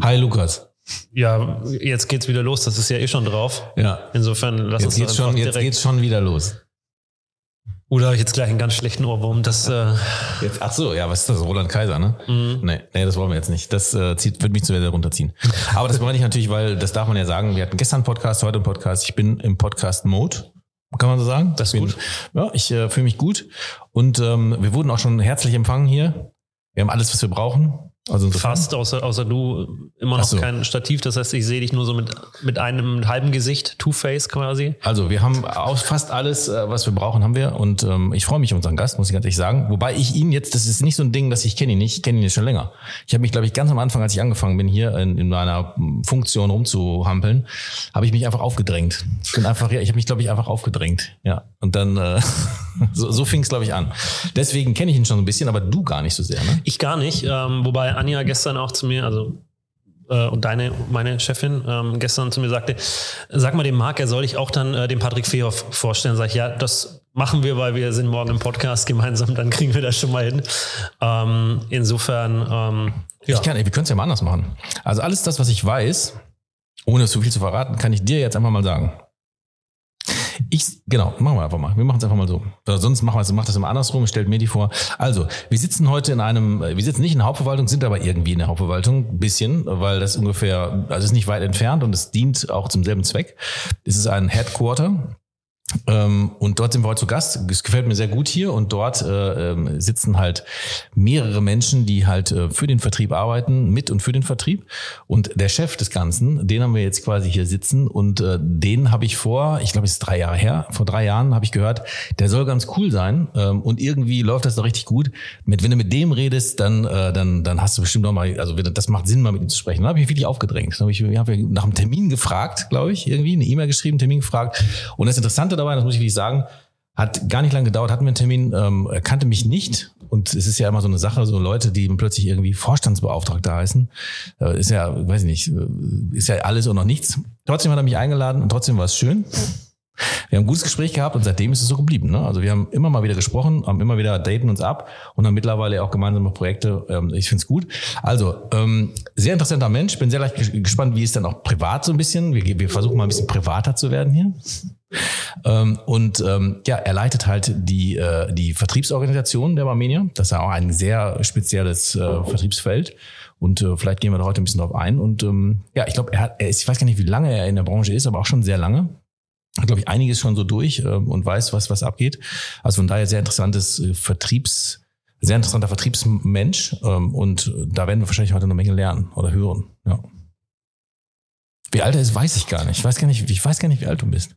Hi Lukas. Ja, jetzt geht's wieder los. Das ist ja eh schon drauf. Ja. Insofern lass Jetzt uns geht's schon, jetzt geht's schon wieder los. Oder habe ich jetzt gleich einen ganz schlechten Ohrwurm? Das, äh, Jetzt, ach so, ja, was ist das? Roland Kaiser, ne? Nee, nee, das wollen wir jetzt nicht. Das äh, zieht, wird mich zu sehr runterziehen. Aber das meine ich natürlich, weil das darf man ja sagen. Wir hatten gestern einen Podcast, heute einen Podcast. Ich bin im Podcast-Mode. Kann man so sagen? Das ist bin, gut. Ja, ich äh, fühle mich gut. Und ähm, wir wurden auch schon herzlich empfangen hier. Wir haben alles, was wir brauchen. Also fast, außer, außer du immer noch so. kein Stativ. Das heißt, ich sehe dich nur so mit, mit einem halben Gesicht, Two-Face quasi. Also wir haben auch fast alles, äh, was wir brauchen, haben wir. Und ähm, ich freue mich auf unseren Gast, muss ich ganz ehrlich sagen. Wobei ich ihn jetzt, das ist nicht so ein Ding, dass ich kenne ihn nicht, ich kenne ihn jetzt schon länger. Ich habe mich, glaube ich, ganz am Anfang, als ich angefangen bin, hier in, in meiner Funktion rumzuhampeln, habe ich mich einfach aufgedrängt. Ich bin einfach, ich habe mich, glaube ich, einfach aufgedrängt. Ja. Und dann äh, so, so fing es, glaube ich, an. Deswegen kenne ich ihn schon ein bisschen, aber du gar nicht so sehr, ne? Ich gar nicht. Ähm, wobei Anja gestern auch zu mir, also äh, und deine, meine Chefin ähm, gestern zu mir sagte, sag mal dem Marc, er soll ich auch dann äh, dem Patrick Fehoff vorstellen. Sag ich, ja, das machen wir, weil wir sind morgen im Podcast gemeinsam, dann kriegen wir das schon mal hin. Ähm, insofern, ähm, ja. Ich kann, wir können es ja mal anders machen. Also alles das, was ich weiß, ohne zu viel zu verraten, kann ich dir jetzt einfach mal sagen. Ich, genau, machen wir einfach mal. Wir machen es einfach mal so. Oder sonst machen wir es, macht das immer andersrum, stellt mir die vor. Also, wir sitzen heute in einem, äh, wir sitzen nicht in der Hauptverwaltung, sind aber irgendwie in der Hauptverwaltung, ein bisschen, weil das ungefähr, also ist nicht weit entfernt und es dient auch zum selben Zweck. Es ist ein Headquarter. Ähm, und dort sind wir heute zu Gast. Es gefällt mir sehr gut hier und dort äh, ähm, sitzen halt mehrere Menschen, die halt äh, für den Vertrieb arbeiten, mit und für den Vertrieb. Und der Chef des Ganzen, den haben wir jetzt quasi hier sitzen und äh, den habe ich vor, ich glaube, es ist drei Jahre her, vor drei Jahren habe ich gehört, der soll ganz cool sein ähm, und irgendwie läuft das doch richtig gut. Mit, wenn du mit dem redest, dann, äh, dann, dann hast du bestimmt noch mal, also das macht Sinn, mal mit ihm zu sprechen. Dann habe ich mich wirklich aufgedrängt. Dann habe ich, ich hab nach einem Termin gefragt, glaube ich, irgendwie, eine E-Mail geschrieben, Termin gefragt. Und das Interessante dabei, das muss ich wirklich sagen, hat gar nicht lange gedauert, hatten wir einen Termin, ähm, er kannte mich nicht. Und es ist ja immer so eine Sache, so Leute, die plötzlich irgendwie Vorstandsbeauftragter heißen, äh, ist ja, weiß ich nicht, äh, ist ja alles und noch nichts. Trotzdem hat er mich eingeladen und trotzdem war es schön. Wir haben ein gutes Gespräch gehabt und seitdem ist es so geblieben. Ne? Also wir haben immer mal wieder gesprochen, haben immer wieder daten uns ab und haben mittlerweile auch gemeinsame Projekte. Ähm, ich finde es gut. Also ähm, sehr interessanter Mensch. Bin sehr leicht ges- gespannt, wie es dann auch privat so ein bisschen. Wir, wir versuchen mal ein bisschen privater zu werden hier. Ähm, und ähm, ja, er leitet halt die, äh, die Vertriebsorganisation der Barmenia. Das ist ja auch ein sehr spezielles äh, Vertriebsfeld. Und äh, vielleicht gehen wir da heute ein bisschen drauf ein. Und ähm, ja, ich glaube, er er ist, ich weiß gar nicht, wie lange er in der Branche ist, aber auch schon sehr lange. Hat, glaube ich, einiges schon so durch ähm, und weiß, was, was abgeht. Also von daher sehr interessantes äh, Vertriebs, sehr interessanter Vertriebsmensch. Ähm, und da werden wir wahrscheinlich heute eine Menge lernen oder hören. Ja. Wie alt er ist, weiß ich gar nicht. Ich weiß gar nicht, ich weiß gar nicht, wie alt du bist.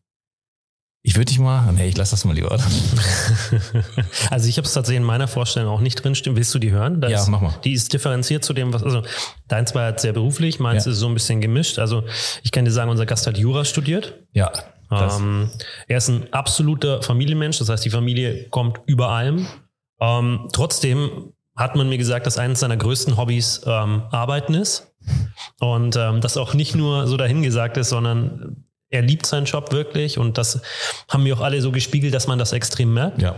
Ich würde dich mal, nee, ich lass das mal lieber. Also ich habe es tatsächlich in meiner Vorstellung auch nicht drinstehen. Willst du die hören? Da Ja, ist, mach mal. Die ist differenziert zu dem, was, also deins war jetzt sehr beruflich, meins Ja. ist so ein bisschen gemischt. Also ich kann dir sagen, unser Gast hat Jura studiert. Ja, das, Ähm, er ist ein absoluter Familienmensch, das heißt, die Familie kommt über allem. Ähm, trotzdem hat man mir gesagt, dass eines seiner größten Hobbys ähm, Arbeiten ist. Und ähm, das auch nicht nur so dahingesagt ist, sondern er liebt seinen Job wirklich. Und das haben mir auch alle so gespiegelt, dass man das extrem merkt. ja.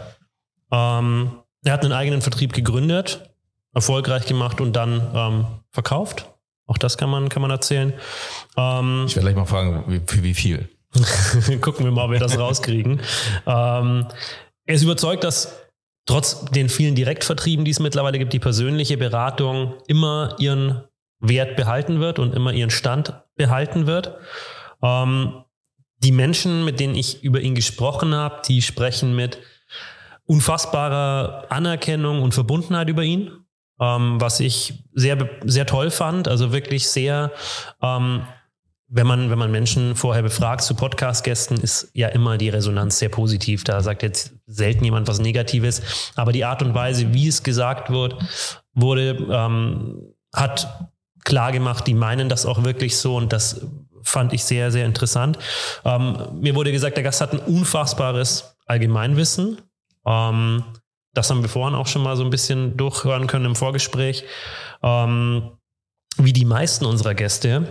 Ähm, er hat einen eigenen Vertrieb gegründet, erfolgreich gemacht und dann ähm, verkauft. Auch das kann man, kann man erzählen. Ähm, Ich werde gleich mal fragen, wie, für wie viel. Gucken wir mal, ob wir das rauskriegen. ähm, er ist überzeugt, dass trotz den vielen Direktvertrieben, die es mittlerweile gibt, die persönliche Beratung immer ihren Wert behalten wird und immer ihren Stand behalten wird. Ähm, die Menschen, mit denen ich über ihn gesprochen habe, die sprechen mit unfassbarer Anerkennung und Verbundenheit über ihn, ähm, was ich sehr, sehr toll fand. Also wirklich sehr, ähm, wenn man, wenn man Menschen vorher befragt zu Podcast-Gästen, ist ja immer die Resonanz sehr positiv. Da sagt jetzt selten jemand was Negatives. Aber die Art und Weise, wie es gesagt wird, wurde, ähm, hat klar gemacht, die meinen das auch wirklich so und das fand ich sehr, sehr interessant. Ähm, mir wurde gesagt, der Gast hat ein unfassbares Allgemeinwissen. Ähm, das haben wir vorhin auch schon mal so ein bisschen durchhören können im Vorgespräch. Ähm, wie die meisten unserer Gäste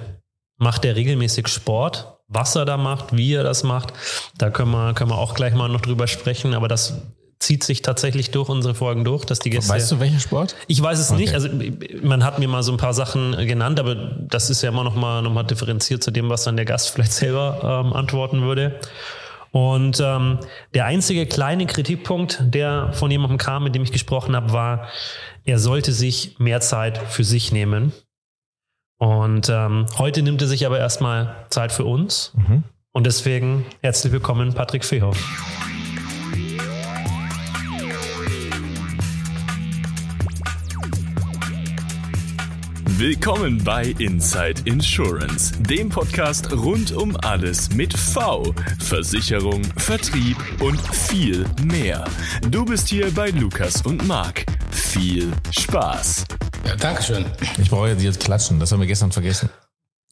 macht er regelmäßig Sport. Was er da macht, wie er das macht, da können wir, können wir auch gleich mal noch drüber sprechen. Aber das zieht sich tatsächlich durch unsere Folgen durch, dass die Gäste. Weißt du, welcher Sport? Ich weiß es okay. nicht. Also man hat mir mal so ein paar Sachen genannt, aber das ist ja immer noch mal, noch mal differenziert zu dem, was dann der Gast vielleicht selber ähm, antworten würde. Und ähm, der einzige kleine Kritikpunkt, der von jemandem kam, mit dem ich gesprochen habe, war, er sollte sich mehr Zeit für sich nehmen. Und ähm, heute nimmt er sich aber erstmal Zeit für uns. Mhm. Und deswegen herzlich willkommen, Patrick Fehoff. Willkommen bei Inside Insurance, dem Podcast rund um alles mit V, Versicherung, Vertrieb und viel mehr. Du bist hier bei Lukas und Marc. Viel Spaß. Ja, Dankeschön. Ich brauche jetzt, jetzt klatschen, das haben wir gestern vergessen.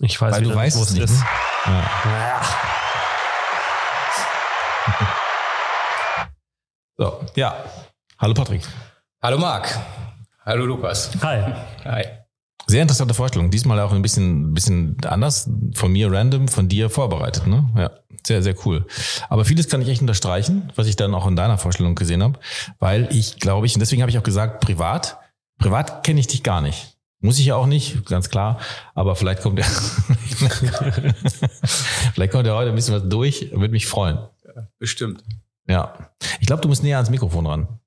Ich weiß, Weil du weißt es nicht. Ist. Ne? Ja. So, ja. Hallo Patrick. Hallo Marc. Hallo Lukas. Hi. Hi. Sehr interessante Vorstellung. Diesmal auch ein bisschen, bisschen anders. Von mir random, von dir vorbereitet. Ne? Ja, sehr, sehr cool. Aber vieles kann ich echt unterstreichen, was ich dann auch in deiner Vorstellung gesehen habe. Weil ich glaube ich, und deswegen habe ich auch gesagt, privat, privat kenne ich dich gar nicht. Muss ich ja auch nicht, ganz klar. Aber vielleicht kommt er, vielleicht kommt er heute ein bisschen was durch. Würde mich freuen. Bestimmt. Ja. Ich glaube, du musst näher ans Mikrofon ran.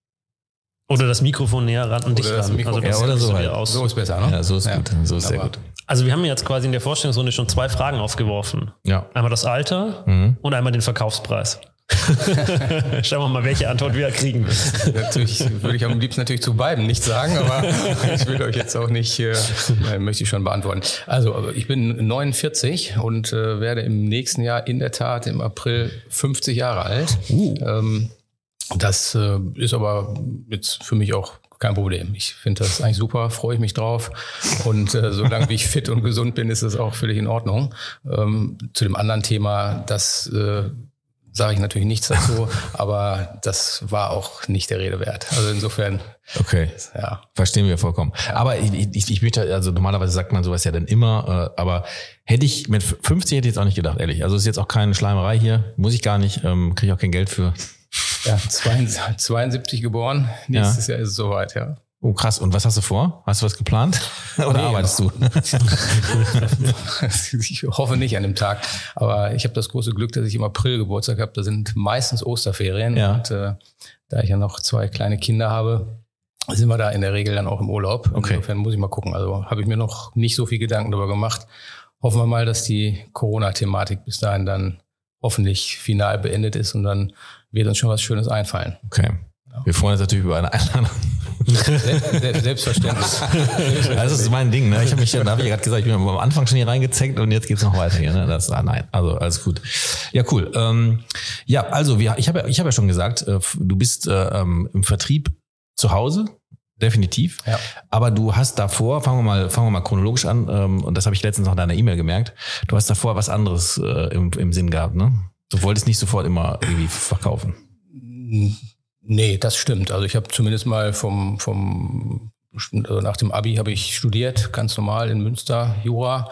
Oder das Mikrofon näher ran an dich ran. Also ja, oder so, halt. so ist besser, ne? Ja, so ist ja. gut. So ist sehr gut. Also wir haben jetzt quasi in der Vorstellungsrunde schon zwei Fragen aufgeworfen. Ja. Einmal das Alter mhm. und einmal den Verkaufspreis. Schauen wir mal, welche Antwort wir kriegen. natürlich würde ich am liebsten natürlich zu beiden nichts sagen, aber ich will euch jetzt auch nicht, äh, möchte ich schon beantworten. Also ich bin 49 und äh, werde im nächsten Jahr in der Tat im April 50 Jahre alt. Uh. Ähm, das äh, ist aber jetzt für mich auch kein Problem. Ich finde das eigentlich super, freue ich mich drauf. Und äh, solange wie ich fit und gesund bin, ist es auch völlig in Ordnung. Ähm, zu dem anderen Thema, das äh, sage ich natürlich nichts dazu, aber das war auch nicht der Rede wert. Also insofern. Okay. Ja. Verstehen wir vollkommen. Aber ich, ich, ich möchte, also normalerweise sagt man sowas ja dann immer, äh, aber hätte ich, mit 50 hätte ich jetzt auch nicht gedacht, ehrlich. Also es ist jetzt auch keine Schleimerei hier, muss ich gar nicht, ähm, kriege ich auch kein Geld für. Ja, 72 geboren. Nächstes ja. Jahr ist es soweit, ja. Oh, krass. Und was hast du vor? Hast du was geplant? Oder nee, arbeitest du? ich hoffe nicht an dem Tag. Aber ich habe das große Glück, dass ich im April Geburtstag habe. Da sind meistens Osterferien. Ja. Und äh, da ich ja noch zwei kleine Kinder habe, sind wir da in der Regel dann auch im Urlaub. Okay. Insofern muss ich mal gucken. Also habe ich mir noch nicht so viel Gedanken darüber gemacht. Hoffen wir mal, dass die Corona-Thematik bis dahin dann hoffentlich final beendet ist und dann wird uns schon was Schönes einfallen. Okay. Wir freuen uns natürlich über eine Einladung. Selbstverständlich. Das ist mein Ding. Ne? Ich habe mich, da habe ich ja gerade gesagt, ich bin am Anfang schon hier reingezeckt und jetzt geht's noch weiter hier. Ne? Das, ah, nein, also alles gut. Ja, cool. Ähm, ja, also wir, ich habe ich hab ja schon gesagt, äh, du bist äh, ähm, im Vertrieb zu Hause, definitiv. Ja. Aber du hast davor, fangen wir mal, fangen wir mal chronologisch an, ähm, und das habe ich letztens noch in deiner E-Mail gemerkt, du hast davor was anderes äh, im, im Sinn gehabt, ne? Du wolltest nicht sofort immer irgendwie verkaufen. Nee, das stimmt. Also ich habe zumindest mal vom, vom also nach dem Abi habe ich studiert, ganz normal in Münster, Jura.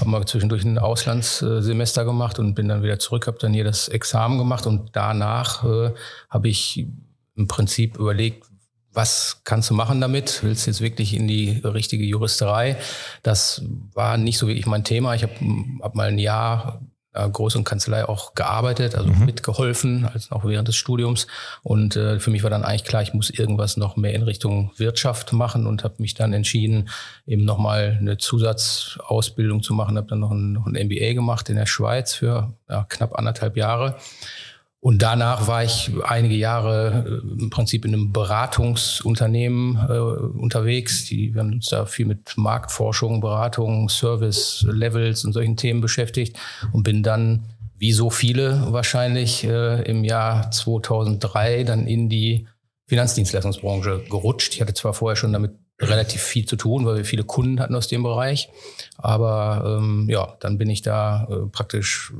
Habe mal zwischendurch ein Auslandssemester gemacht und bin dann wieder zurück, habe dann hier das Examen gemacht und danach äh, habe ich im Prinzip überlegt, was kannst du machen damit? Willst du jetzt wirklich in die richtige Juristerei? Das war nicht so wirklich mein Thema. Ich habe hab mal ein Jahr äh, größeren Kanzlei auch gearbeitet, also mhm. mitgeholfen, als auch während des Studiums. Und äh, für mich war dann eigentlich klar, ich muss irgendwas noch mehr in Richtung Wirtschaft machen und habe mich dann entschieden, eben nochmal eine Zusatzausbildung zu machen. Habe dann noch ein, noch ein MBA gemacht in der Schweiz für ja, knapp anderthalb Jahre und danach war ich einige Jahre äh, im Prinzip in einem Beratungsunternehmen äh, unterwegs. Die, wir haben uns da viel mit Marktforschung, Beratung, Service Levels und solchen Themen beschäftigt und bin dann, wie so viele wahrscheinlich, äh, im Jahr 2003 dann in die Finanzdienstleistungsbranche gerutscht. Ich hatte zwar vorher schon damit relativ viel zu tun, weil wir viele Kunden hatten aus dem Bereich, aber ähm, ja, dann bin ich da äh, praktisch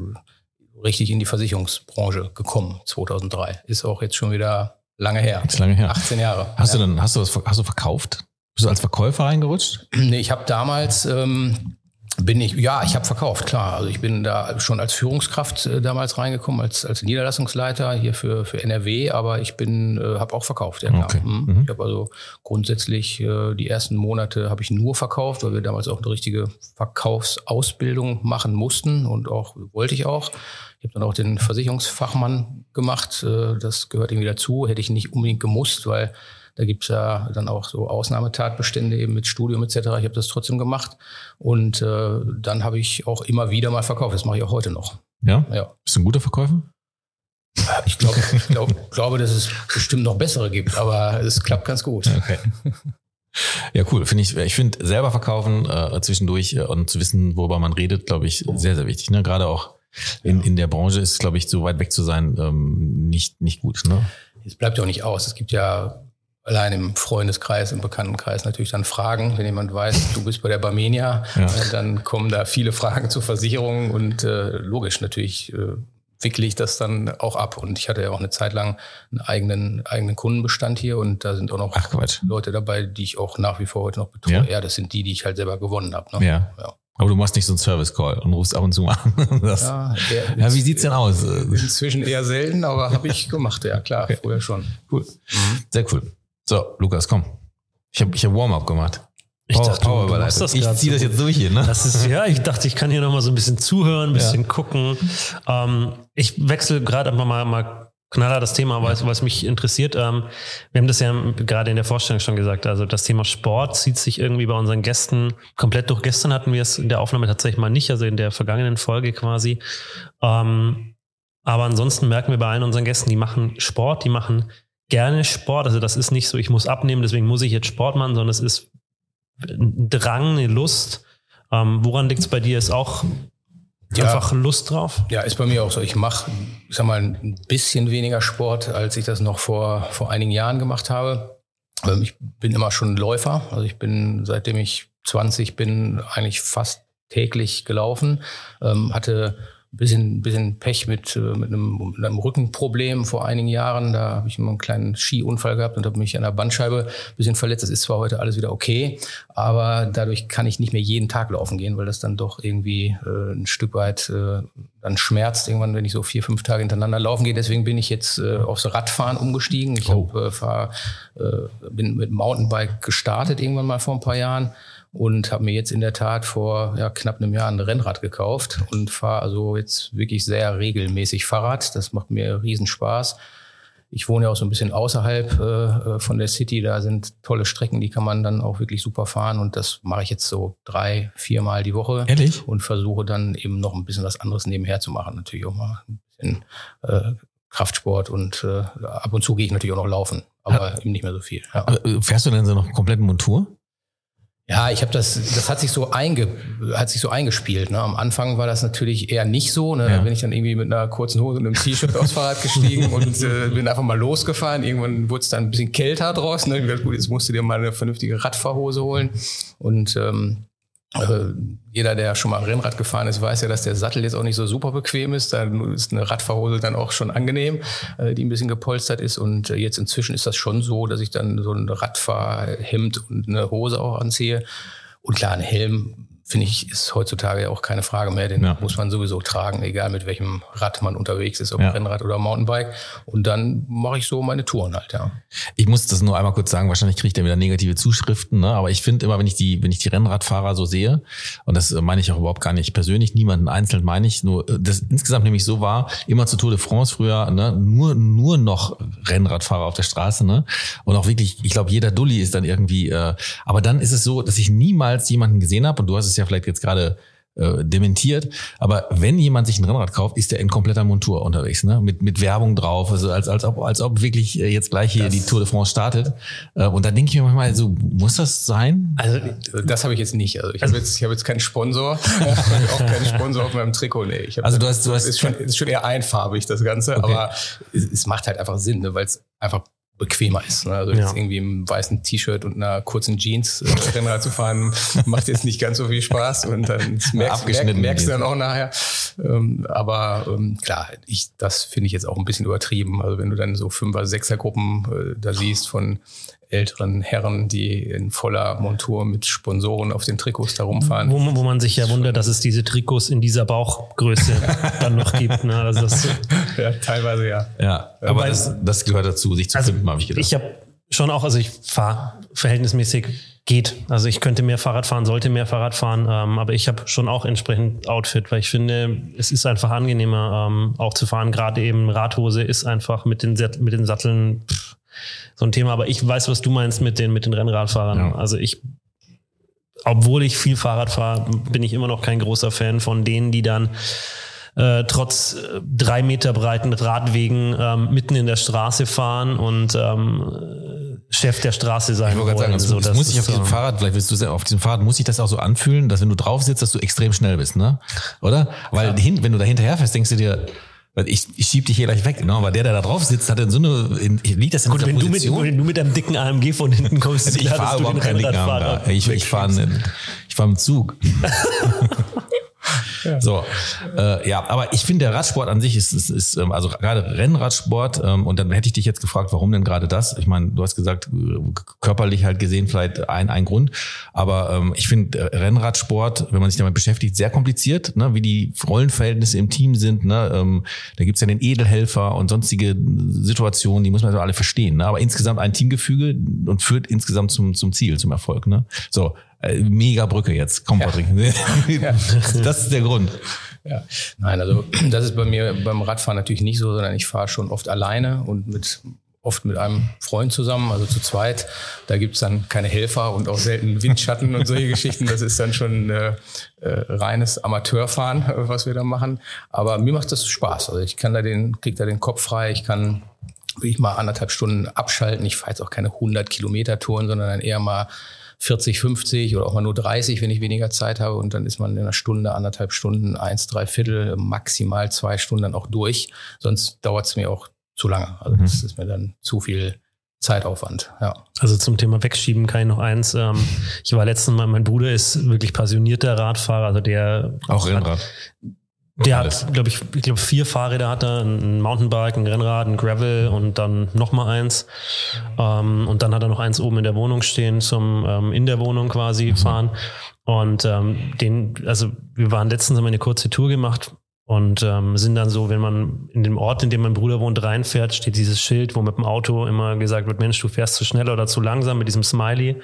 richtig in die Versicherungsbranche gekommen, 2003. Ist auch jetzt schon wieder lange her. Ist lange her. 18 Jahre. Hast ja. du dann, hast du was, hast du verkauft? Bist du als Verkäufer reingerutscht? Nee, ich habe damals ähm, Bin ich, ja, ich habe verkauft, klar. Also ich bin da schon als Führungskraft äh, damals reingekommen, als, als Niederlassungsleiter hier für, für NRW, aber ich bin, äh, habe auch verkauft, ja klar. Okay. Mhm. Mhm. Ich habe also grundsätzlich äh, die ersten Monate habe ich nur verkauft, weil wir damals auch eine richtige Verkaufsausbildung machen mussten und auch wollte ich auch. Ich habe dann auch den Versicherungsfachmann gemacht. Äh, das gehört irgendwie dazu. Hätte ich nicht unbedingt gemusst, weil da gibt's ja dann auch so Ausnahmetatbestände eben mit Studium etc. Ich habe das trotzdem gemacht. Und äh, dann habe ich auch immer wieder mal verkauft. Das mache ich auch heute noch. Ja? Ja. Bist du ein guter Verkäufer? Ich glaube, ich glaub, glaube, dass es bestimmt noch bessere gibt, aber es klappt ganz gut. Okay. Ja, cool. Finde ich, ich finde selber verkaufen äh, zwischendurch äh, und zu wissen, worüber man redet, glaube ich, sehr, sehr wichtig. Ne? Gerade auch in, in der Branche ist, glaube ich, so weit weg zu sein, ähm, nicht, nicht gut. Ne? Es bleibt ja auch nicht aus. Es gibt ja allein im Freundeskreis, im Bekanntenkreis natürlich dann Fragen. Wenn jemand weiß, du bist bei der Barmenia, Ja. äh, dann kommen da viele Fragen zur Versicherung und äh, logisch natürlich äh, wickle ich das dann auch ab. Und ich hatte ja auch eine Zeit lang einen eigenen, eigenen Kundenbestand hier und da sind auch noch Ach. Leute dabei, die ich auch nach wie vor heute noch betreue. Ja? Ja, das sind die, die ich halt selber gewonnen habe. Ne? Ja. Ja. Aber du machst nicht so einen Service-Call und rufst ab und zu mal an. Ja, Ja, wie sieht's denn aus? Inzwischen eher selten, aber habe ich gemacht, ja klar, vorher schon. Cool. Sehr cool. So, Lukas, komm. Ich habe ich hab Warm-up gemacht. Ich Power- dachte, du- du das Ich ziehe das jetzt durch hier, ne? Das ist, ja, ich dachte, ich kann hier nochmal so ein bisschen zuhören, ein bisschen Ja. gucken. Ähm, ich wechsle gerade einfach mal, mal knaller das Thema, weil es weil es mich interessiert. Ähm, wir haben das ja gerade in der Vorstellung schon gesagt. Also das Thema Sport zieht sich irgendwie bei unseren Gästen komplett durch. Gestern hatten wir es in der Aufnahme tatsächlich mal nicht, also in der vergangenen Folge quasi. Ähm, aber ansonsten merken wir bei allen unseren Gästen, die machen Sport, die machen gerne Sport. Also das ist nicht so, ich muss abnehmen, deswegen muss ich jetzt Sport machen, sondern es ist ein Drang, eine Lust. Ähm, woran liegt es bei dir? Ist auch Ja. einfach Lust drauf? Ja, ist bei mir auch so. Ich mache, ich sag mal, ein bisschen weniger Sport, als ich das noch vor, vor einigen Jahren gemacht habe. Ähm, Ich bin immer schon Läufer. Also ich bin, seitdem ich 20 bin, eigentlich fast täglich gelaufen. Ähm, hatte bisschen, bisschen Pech mit, äh, mit, einem, mit einem Rückenproblem vor einigen Jahren. Da habe ich immer einen kleinen Skiunfall gehabt und habe mich an der Bandscheibe ein bisschen verletzt. Das ist zwar heute alles wieder okay, aber dadurch kann ich nicht mehr jeden Tag laufen gehen, weil das dann doch irgendwie äh, ein Stück weit äh, dann schmerzt irgendwann, wenn ich so vier, fünf Tage hintereinander laufen gehe. Deswegen bin ich jetzt äh, aufs Radfahren umgestiegen. Ich Oh. hab, äh, fahr, äh, bin mit Mountainbike gestartet irgendwann mal vor ein paar Jahren und habe mir jetzt in der Tat vor ja, knapp einem Jahr ein Rennrad gekauft und fahre also jetzt wirklich sehr regelmäßig Fahrrad. Das macht mir riesen Spaß. Ich wohne ja auch so ein bisschen außerhalb äh, von der City. Da sind tolle Strecken, die kann man dann auch wirklich super fahren. Und das mache ich jetzt so drei, viermal die Woche Ehrlich? und versuche dann eben noch ein bisschen was anderes nebenher zu machen. Natürlich auch mal ein bisschen äh, Kraftsport und äh, ab und zu gehe ich natürlich auch noch laufen, aber eben nicht mehr so viel. Ja. Äh, Fährst du denn so noch komplett Montur? Ja, ich habe das, das hat sich so einge, hat sich so eingespielt. Ne? Am Anfang war das natürlich eher nicht so. Ne? Ja. Da bin ich dann irgendwie mit einer kurzen Hose und einem T-Shirt aufs Fahrrad gestiegen und äh, bin einfach mal losgefahren. Irgendwann wurde es dann ein bisschen kälter draußen. Ne? Ich dachte, gut, jetzt musst du dir mal eine vernünftige Radfahrhose holen. Und ähm, äh, jeder, der schon mal Rennrad gefahren ist, weiß ja, dass der Sattel jetzt auch nicht so super bequem ist. Da ist eine Radfahrhose dann auch schon angenehm, äh, die ein bisschen gepolstert ist. Und äh, jetzt inzwischen ist das schon so, dass ich dann so ein Radfahrhemd und eine Hose auch anziehe. Und klar, ein Helm, finde ich, ist heutzutage ja auch keine Frage mehr. Den Ja. muss man sowieso tragen, egal mit welchem Rad man unterwegs ist, ob Ja. Rennrad oder Mountainbike. Und dann mache ich so meine Touren halt, ja. Ich muss das nur einmal kurz sagen, wahrscheinlich kriege ich da wieder negative Zuschriften, ne? aber ich finde immer, wenn ich die, wenn ich die Rennradfahrer so sehe, und das äh, meine ich auch überhaupt gar nicht persönlich, niemanden einzeln meine ich, nur äh, das insgesamt nämlich so war, immer zu Tour de France früher, ne? nur, nur noch Rennradfahrer auf der Straße, ne? Und auch wirklich, ich glaube, jeder Dulli ist dann irgendwie, äh, aber dann ist es so, dass ich niemals jemanden gesehen habe, und du hast es ja vielleicht jetzt gerade äh, dementiert. Aber wenn jemand sich ein Rennrad kauft, ist er in kompletter Montur unterwegs, ne? Mit, mit Werbung drauf, also als, als ob, als ob wirklich äh, jetzt gleich hier Das- die Tour de France startet. Äh, und da denke ich mir manchmal so, muss das sein? Also, Das habe ich jetzt nicht. Also ich habe jetzt, ich habe jetzt keinen Sponsor, auch keinen Sponsor auf meinem Trikot. Nee, ich hab Also du hast- du hast- ist schon, ist schon eher einfarbig das Ganze, Okay. aber es, es macht halt einfach Sinn, ne, weil es einfach bequemer ist. Ne? Also Ja. jetzt irgendwie im weißen T-Shirt und einer kurzen Jeans äh, Rennrad zu fahren, macht jetzt nicht ganz so viel Spaß und dann merkst, Abgeschnitten merkst du dann auch nachher. Ähm, aber ähm, klar, ich, das finde ich jetzt auch ein bisschen übertrieben. Also wenn du dann so Fünfer-, Sechser-Gruppen äh, da siehst von älteren Herren, die in voller Montur mit Sponsoren auf den Trikots da rumfahren. Wo, wo man sich ja wundert, dass es diese Trikots in dieser Bauchgröße dann noch gibt. Ne? Also das, ja, teilweise ja. Ja, aber Weil- das, das gehört dazu, sich zu also pimpen, habe ich gedacht. ich habe schon auch, also ich fahre verhältnismäßig geht. Also ich könnte mehr Fahrrad fahren, sollte mehr Fahrrad fahren, ähm, aber ich habe schon auch entsprechend Outfit, weil ich finde, es ist einfach angenehmer ähm, auch zu fahren. Gerade eben Radhose ist einfach mit den, mit den Satteln pff, so ein Thema. Aber ich weiß, was du meinst mit den, mit den Rennradfahrern. Ja. Also ich, obwohl ich viel Fahrrad fahre, bin ich immer noch kein großer Fan von denen, die dann äh, trotz äh, drei Meter breiten Radwegen ähm, mitten in der Straße fahren und ähm, Chef der Straße sein Ich wollte gerade sagen, es, So, das muss ist, auf diesem ähm, Fahrrad, vielleicht willst du sagen, auf diesem Fahrrad muss sich das auch so anfühlen, dass wenn du drauf sitzt, dass du extrem schnell bist, ne? Oder? Weil hin, wenn du da hinterher fährst, denkst du dir, ich, ich schieb dich hier gleich weg, ne? Aber der, der da drauf sitzt, hat in so eine, in, liegt das in Gut, wenn du, mit, Position? wenn du mit einem dicken AMG von hinten kommst, ist ich klar, fahre überhaupt keinen dicken da. Ich, ich fahre ich fahr mit Zug. So, äh, ja, aber ich finde, der Radsport an sich ist, ist, ist ähm, also gerade Rennradsport, ähm, und dann hätte ich dich jetzt gefragt, warum denn gerade das? Ich meine, du hast gesagt, äh, körperlich halt gesehen vielleicht ein, ein Grund, aber ähm, ich finde äh, Rennradsport, wenn man sich damit beschäftigt, sehr kompliziert, ne? wie die Rollenverhältnisse im Team sind. Ne? Ähm, da gibt's ja den Edelhelfer und sonstige Situationen, die muss man so alle verstehen. Ne? Aber insgesamt ein Teamgefüge und führt insgesamt zum, zum Ziel, zum Erfolg. Ne? So, mega Brücke jetzt. Komm, Patrick. Das ist der Grund. Ja. Nein, also das ist bei mir beim Radfahren natürlich nicht so, sondern ich fahre schon oft alleine und mit oft mit einem Freund zusammen, also zu zweit. Da gibt's dann keine Helfer und auch selten Windschatten und solche Geschichten. Das ist dann schon äh, äh, reines Amateurfahren, äh, was wir da machen. Aber mir macht das Spaß. Also ich kann da den, krieg da den Kopf frei, ich kann wirklich mal anderthalb Stunden abschalten. Ich fahre jetzt auch keine 100 Kilometer Touren, sondern dann eher mal 40, 50 oder auch mal nur 30, wenn ich weniger Zeit habe. Und dann ist man in einer Stunde, anderthalb Stunden, eins, drei Viertel, maximal zwei Stunden dann auch durch. Sonst dauert es mir auch zu lange. Also das ist mir dann zu viel Zeitaufwand. Ja. Also zum Thema Wegschieben kann ich noch eins. Ähm, ich war letztens mal, mein Bruder ist wirklich passionierter Radfahrer, also der Auch Rennrad. Der hat, glaube ich, ich glaube vier Fahrräder hat er, ein Mountainbike, ein Rennrad, ein Gravel und dann noch mal eins. Ähm, und dann hat er noch eins oben in der Wohnung stehen zum ähm, in der Wohnung quasi fahren. Und ähm, den, also wir waren letztens haben wir eine kurze Tour gemacht und ähm, sind dann so, wenn man in dem Ort, in dem mein Bruder wohnt, reinfährt, steht dieses Schild, wo mit dem Auto immer gesagt wird, Mensch, du fährst zu schnell oder zu langsam mit diesem Smiley.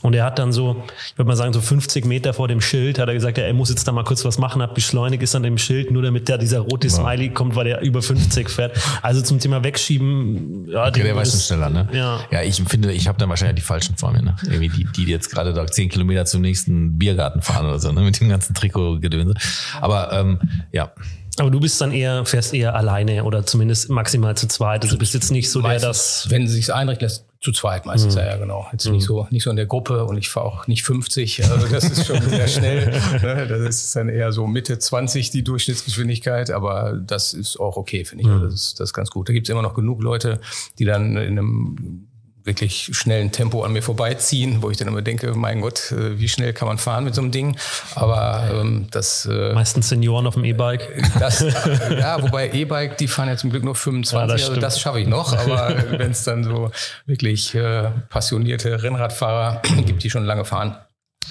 Und er hat dann so, ich würde mal sagen, so 50 Meter vor dem Schild, hat er gesagt, ja, er muss jetzt da mal kurz was machen, hat beschleunigt, ist an dem Schild, nur damit da dieser rote Smiley kommt, weil er über 50 fährt. Also zum Thema Wegschieben, ja, Okay, der war schon schneller, ne? Ja. Ja, ich finde, ich habe dann wahrscheinlich die falschen vor mir, ne? Irgendwie die, die jetzt gerade da zehn Kilometer zum nächsten Biergarten fahren oder so, ne? Mit dem ganzen Trikot-Gedönse. Aber ähm, ja, Aber du bist dann eher, fährst eher alleine oder zumindest maximal zu zweit. Also du bist jetzt nicht so der, das. wenn sie sich einrichten lässt, zu zweit meistens, ja, ja, genau. Jetzt nicht so, nicht so in der Gruppe und ich fahre auch nicht 50, also das ist schon sehr schnell. Ne? Das ist dann eher so Mitte 20 die Durchschnittsgeschwindigkeit, aber das ist auch okay, finde ich. Also Das, ist, das ist ganz gut. Da gibt es immer noch genug Leute, die dann in einem wirklich schnellen Tempo an mir vorbeiziehen, wo ich dann immer denke, mein Gott, äh, wie schnell kann man fahren mit so einem Ding? Aber ähm, das äh, Meistens Senioren auf dem E-Bike. das, ja, wobei E-Bike, die fahren ja zum Glück nur 25, Ja, das also das schaffe ich noch. Aber wenn es dann so wirklich äh, passionierte Rennradfahrer gibt, die schon lange fahren,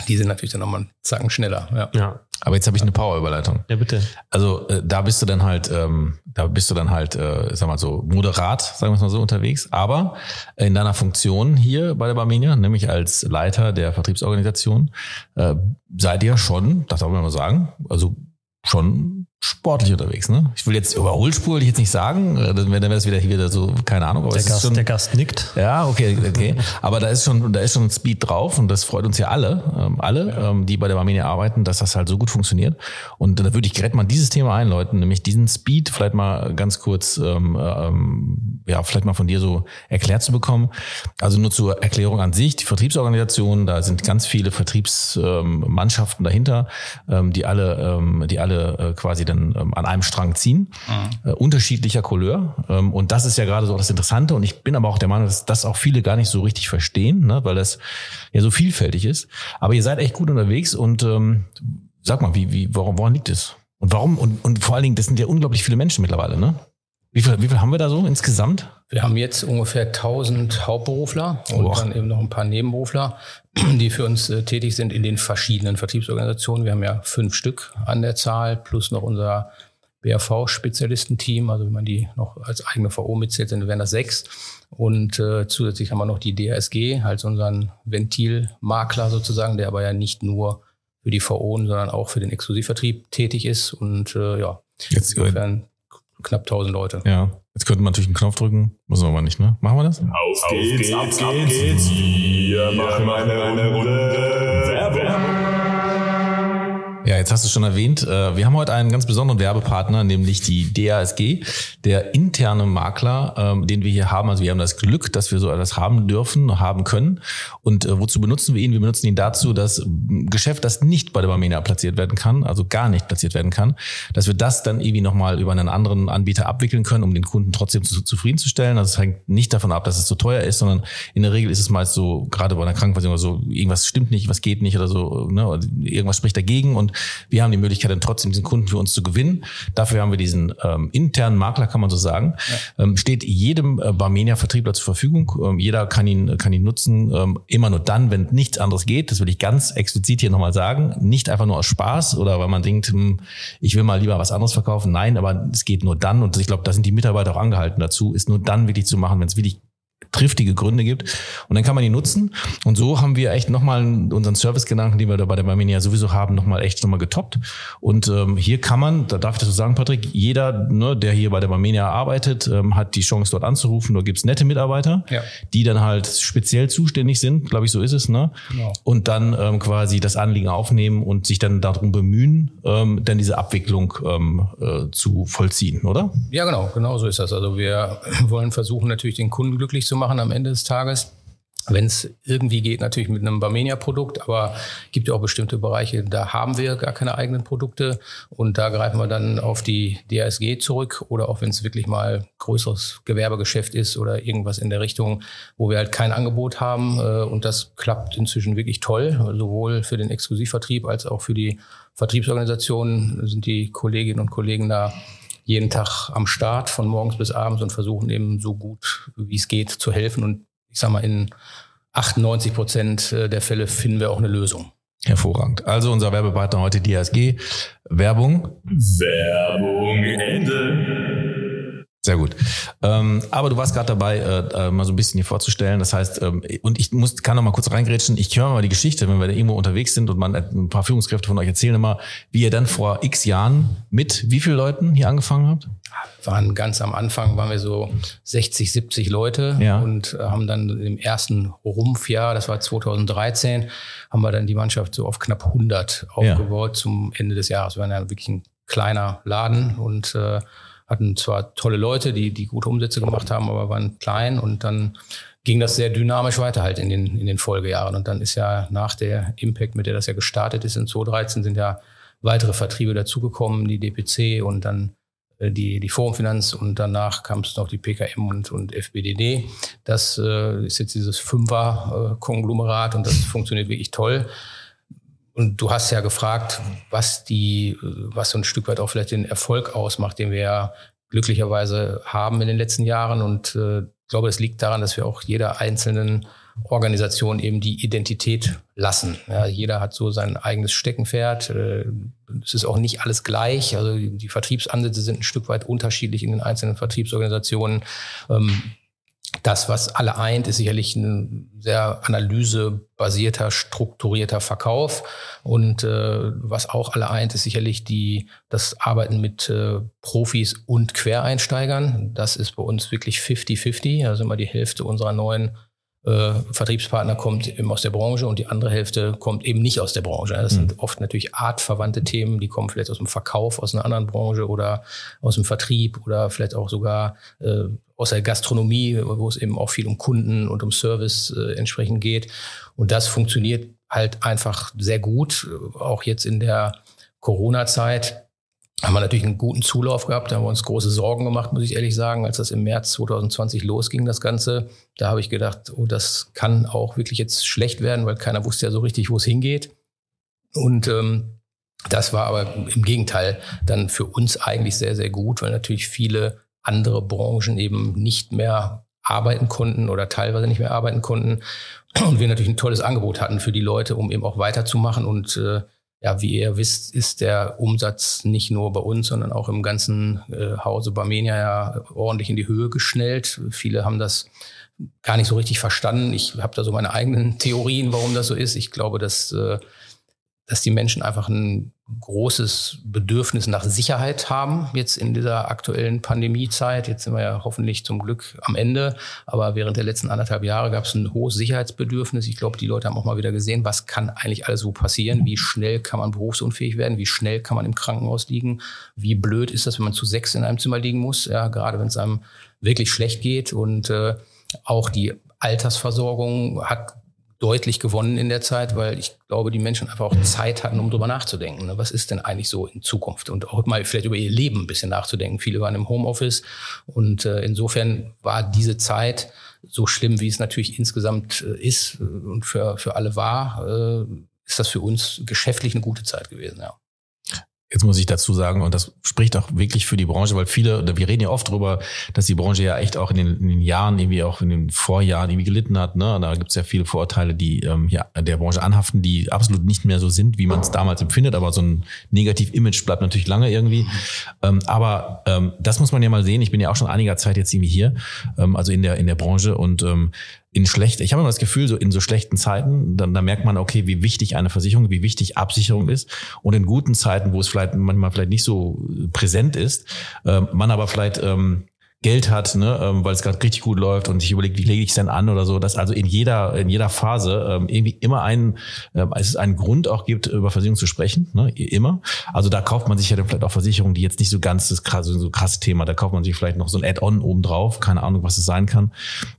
die sind natürlich dann nochmal einen Zacken schneller. Ja. Ja. aber jetzt habe ich eine Power-Überleitung. Ja, bitte. Also äh, da bist du dann halt, ähm, da bist du dann halt, äh, sag mal so, moderat, sagen wir es mal so, unterwegs. Aber in deiner Funktion hier bei der Barmenia, nämlich als Leiter der Vertriebsorganisation, äh, seid ihr schon, das darf man mal sagen, also schon sportlich unterwegs, ne? Ich will jetzt Überholspur will ich jetzt nicht sagen, äh, dann wäre das wieder hier wieder so, keine Ahnung, aber Der Gast, schon, der Gast nickt. ja, okay, okay. Aber da ist schon, da ist schon ein Speed drauf und das freut uns ja alle, ähm, alle, ähm, die bei der Barmenia arbeiten, dass das halt so gut funktioniert. Und da würde ich direkt mal dieses Thema einläuten, nämlich diesen Speed vielleicht mal ganz kurz, ähm, ähm, ja, vielleicht mal von dir so erklärt zu bekommen. Also nur zur Erklärung an sich, die Vertriebsorganisation, da sind ganz viele Vertriebsmannschaften dahinter, ähm, die alle, ähm, die alle äh, quasi dann ähm, an einem Strang ziehen, äh, unterschiedlicher Couleur. Ähm, und das ist ja gerade so das Interessante. Und ich bin aber auch der Meinung, dass das auch viele gar nicht so richtig verstehen, ne? weil das ja so vielfältig ist. Aber ihr seid echt gut unterwegs und ähm, sag mal, wie, wie, woran, woran liegt es? Und warum? Und, und vor allen Dingen, das sind ja unglaublich viele Menschen mittlerweile, ne? Wie viel, wie viel haben wir da so insgesamt? Wir haben jetzt ungefähr 1000 Hauptberufler und Boah. dann eben noch ein paar Nebenberufler, die für uns äh, tätig sind in den verschiedenen Vertriebsorganisationen. Wir haben ja fünf Stück an der Zahl plus noch unser BRV-Spezialistenteam. Also wenn man die noch als eigene VO mitzählt, dann wären das sechs. Und äh, zusätzlich haben wir noch die DSG, als unseren Ventilmakler sozusagen, der aber ja nicht nur für die VO, sondern auch für den Exklusivvertrieb tätig ist. Und äh, ja, Jetzt, äh, insofern knapp 1000 Leute. ja, jetzt könnte man natürlich einen Knopf drücken. Müssen wir aber nicht, ne? Machen wir das? Auf geht's, auf geht's, auf geht's. Wir machen eine Runde Werbung. Ja, jetzt hast du schon erwähnt, äh, wir haben heute einen ganz besonderen Werbepartner, nämlich die DASG, der interne Makler, ähm, den wir hier haben. Also wir haben das Glück, dass wir so etwas haben dürfen, haben können. Und äh, wozu benutzen wir ihn? Wir benutzen ihn dazu, dass Geschäft, das nicht bei der Barmenia platziert werden kann, also gar nicht platziert werden kann, dass wir das dann irgendwie nochmal über einen anderen Anbieter abwickeln können, um den Kunden trotzdem zu, zufriedenzustellen. Also es hängt nicht davon ab, dass es zu teuer ist, sondern in der Regel ist es meist so, gerade bei einer Krankenversicherung oder so, irgendwas stimmt nicht, was geht nicht oder so, ne, irgendwas spricht dagegen und wir haben die Möglichkeit, dann trotzdem diesen Kunden für uns zu gewinnen. Dafür haben wir diesen ähm, internen Makler, kann man so sagen. Ähm, steht jedem äh, Barmenia-Vertriebler zur Verfügung. Ähm, jeder kann ihn, kann ihn nutzen, ähm, immer nur dann, wenn nichts anderes geht. Das will ich ganz explizit hier nochmal sagen. Nicht einfach nur aus Spaß oder weil man denkt, hm, ich will mal lieber was anderes verkaufen. Nein, aber es geht nur dann, und ich glaube, da sind die Mitarbeiter auch angehalten dazu, ist nur dann wirklich zu machen, wenn es wirklich triftige Gründe gibt. Und dann kann man die nutzen. Und so haben wir echt nochmal unseren Servicegedanken, den wir da bei der Barmenia sowieso haben, nochmal echt nochmal getoppt. Und ähm, hier kann man, da darf ich das so sagen, Patrick, jeder, ne, der hier bei der Barmenia arbeitet, ähm, hat die Chance, dort anzurufen. Dort gibt's nette Mitarbeiter, Ja. die dann halt speziell zuständig sind, glaube ich, so ist es, ne? Genau. Und dann ähm, quasi das Anliegen aufnehmen und sich dann darum bemühen, ähm, dann diese Abwicklung ähm, äh, zu vollziehen, oder? Ja, genau, genau so ist das. Also wir wollen versuchen natürlich den Kunden glücklich zu machen am Ende des Tages. Wenn es irgendwie geht, natürlich mit einem Barmenia-Produkt, aber gibt ja auch bestimmte Bereiche, da haben wir gar keine eigenen Produkte und da greifen wir dann auf die DASG zurück oder auch wenn es wirklich mal größeres Gewerbegeschäft ist oder irgendwas in der Richtung, wo wir halt kein Angebot haben äh, und das klappt inzwischen wirklich toll, sowohl für den Exklusivvertrieb als auch für die Vertriebsorganisationen sind die Kolleginnen und Kollegen da jeden Tag am Start von morgens bis abends und versuchen eben so gut wie es geht zu helfen. Und ich sag mal, in 98 Prozent der Fälle finden wir auch eine Lösung. Hervorragend. Also unser Werbepartner heute DSG. Werbung. Werbung Ende. Sehr gut. Ähm, aber du warst gerade dabei, äh, äh, mal so ein bisschen hier vorzustellen. Das heißt, ähm, und ich muss, kann noch mal kurz reingrätschen. Ich höre mal die Geschichte, wenn wir da irgendwo unterwegs sind und man ein paar Führungskräfte von euch erzählen immer, wie ihr dann vor x Jahren mit wie vielen Leuten hier angefangen habt? Waren ganz am Anfang waren wir so 60, 70 Leute Ja. und äh, haben dann im ersten Rumpfjahr, das war 2013, haben wir dann die Mannschaft so auf knapp 100 Ja. aufgebaut zum Ende des Jahres. Wir waren ja wirklich ein kleiner Laden und äh, hatten zwar tolle Leute, die, die gute Umsätze gemacht haben, aber waren klein und dann ging das sehr dynamisch weiter halt in den, in den Folgejahren. Und dann ist ja nach der Impact, mit der das ja gestartet ist in 2013, sind ja weitere Vertriebe dazugekommen, die DPC und dann äh, die, die Forumfinanz und danach kam es noch die PKM und, und FBDD. Das äh, ist jetzt dieses Fünfer-Konglomerat und das funktioniert wirklich toll. Und du hast ja gefragt, was die, was so ein Stück weit auch vielleicht den Erfolg ausmacht, den wir ja glücklicherweise haben in den letzten Jahren. Und äh, ich glaube, es liegt daran, dass wir auch jeder einzelnen Organisation eben die Identität lassen. Ja, jeder hat so sein eigenes Steckenpferd. Äh, Es ist auch nicht alles gleich. Also die die Vertriebsansätze sind ein Stück weit unterschiedlich in den einzelnen Vertriebsorganisationen. Ähm, das, was alle eint, ist sicherlich ein sehr analysebasierter, strukturierter Verkauf. Und äh, was auch alle eint, ist sicherlich die, das Arbeiten mit äh, Profis und Quereinsteigern. Das ist bei uns wirklich 50-50. Also immer die Hälfte unserer neuen äh, Vertriebspartner kommt eben aus der Branche und die andere Hälfte kommt eben nicht aus der Branche. Das sind oft natürlich artverwandte Themen, die kommen vielleicht aus dem Verkauf, aus einer anderen Branche oder aus dem Vertrieb oder vielleicht auch sogar äh, aus der Gastronomie, wo es eben auch viel um Kunden und um Service äh, entsprechend geht. Und das funktioniert halt einfach sehr gut, auch jetzt in der Corona-Zeit haben wir natürlich einen guten Zulauf gehabt. Da haben wir uns große Sorgen gemacht, muss ich ehrlich sagen, als das im März 2020 losging, das Ganze. Da habe ich gedacht, oh, das kann auch wirklich jetzt schlecht werden, weil keiner wusste ja so richtig, wo es hingeht. Und ähm, das war aber im Gegenteil dann für uns eigentlich sehr, sehr gut, weil natürlich viele andere Branchen eben nicht mehr arbeiten konnten oder teilweise nicht mehr arbeiten konnten. Und wir natürlich ein tolles Angebot hatten für die Leute, um eben auch weiterzumachen. Und äh, ja, wie ihr wisst, ist der Umsatz nicht nur bei uns, sondern auch im ganzen äh, Hause Barmenia ja ordentlich in die Höhe geschnellt. Viele haben das gar nicht so richtig verstanden. Ich habe da so meine eigenen Theorien, warum das so ist. Ich glaube, dass, äh, dass die Menschen einfach ein großes Bedürfnis nach Sicherheit haben, jetzt in dieser aktuellen Pandemiezeit. Jetzt sind wir ja hoffentlich zum Glück am Ende, aber während der letzten anderthalb Jahre gab es ein hohes Sicherheitsbedürfnis. Ich glaube, die Leute haben auch mal wieder gesehen, was kann eigentlich alles so passieren, wie schnell kann man berufsunfähig werden, wie schnell kann man im Krankenhaus liegen, wie blöd ist das, wenn man zu sechs in einem Zimmer liegen muss, ja, gerade wenn es einem wirklich schlecht geht. Und äh, auch die Altersversorgung hat deutlich gewonnen in der Zeit, weil ich glaube, die Menschen einfach auch Zeit hatten, um drüber nachzudenken. Ne? Was ist denn eigentlich so in Zukunft? Und auch mal vielleicht über ihr Leben ein bisschen nachzudenken. Viele waren im Homeoffice und äh, insofern war diese Zeit so schlimm, wie es natürlich insgesamt äh, ist und für, für alle war, äh, ist das für uns geschäftlich eine gute Zeit gewesen, ja. Jetzt muss ich dazu sagen, und das spricht auch wirklich für die Branche, weil viele, wir reden ja oft darüber, dass die Branche ja echt auch in den, in den Jahren, irgendwie auch in den Vorjahren irgendwie gelitten hat. Ne? Da gibt es ja viele Vorurteile, die ähm, ja, der Branche anhaften, die absolut nicht mehr so sind, wie man es damals empfindet. Aber so ein Negativ-Image bleibt natürlich lange irgendwie. Ähm, aber ähm, das muss man ja mal sehen. Ich bin ja auch schon einiger Zeit jetzt irgendwie hier, ähm, also in der, in der Branche. Und ähm, in schlecht, ich habe immer das Gefühl, so in so schlechten Zeiten, dann, dann merkt man, okay, wie wichtig eine Versicherung, wie wichtig Absicherung ist. Und in guten Zeiten, wo es vielleicht manchmal vielleicht nicht so präsent ist, äh, man aber vielleicht ähm, Geld hat, ne, ähm, weil es gerade richtig gut läuft und sich überlegt, wie lege ich es denn an oder so, dass also in jeder in jeder Phase ähm, irgendwie immer einen äh, es einen Grund auch gibt über Versicherung zu sprechen, ne, immer. Also da kauft man sich ja dann vielleicht auch Versicherungen, die jetzt nicht so ganz das krasse so krasse Thema, da kauft man sich vielleicht noch so ein Add-on obendrauf, keine Ahnung, was es sein kann.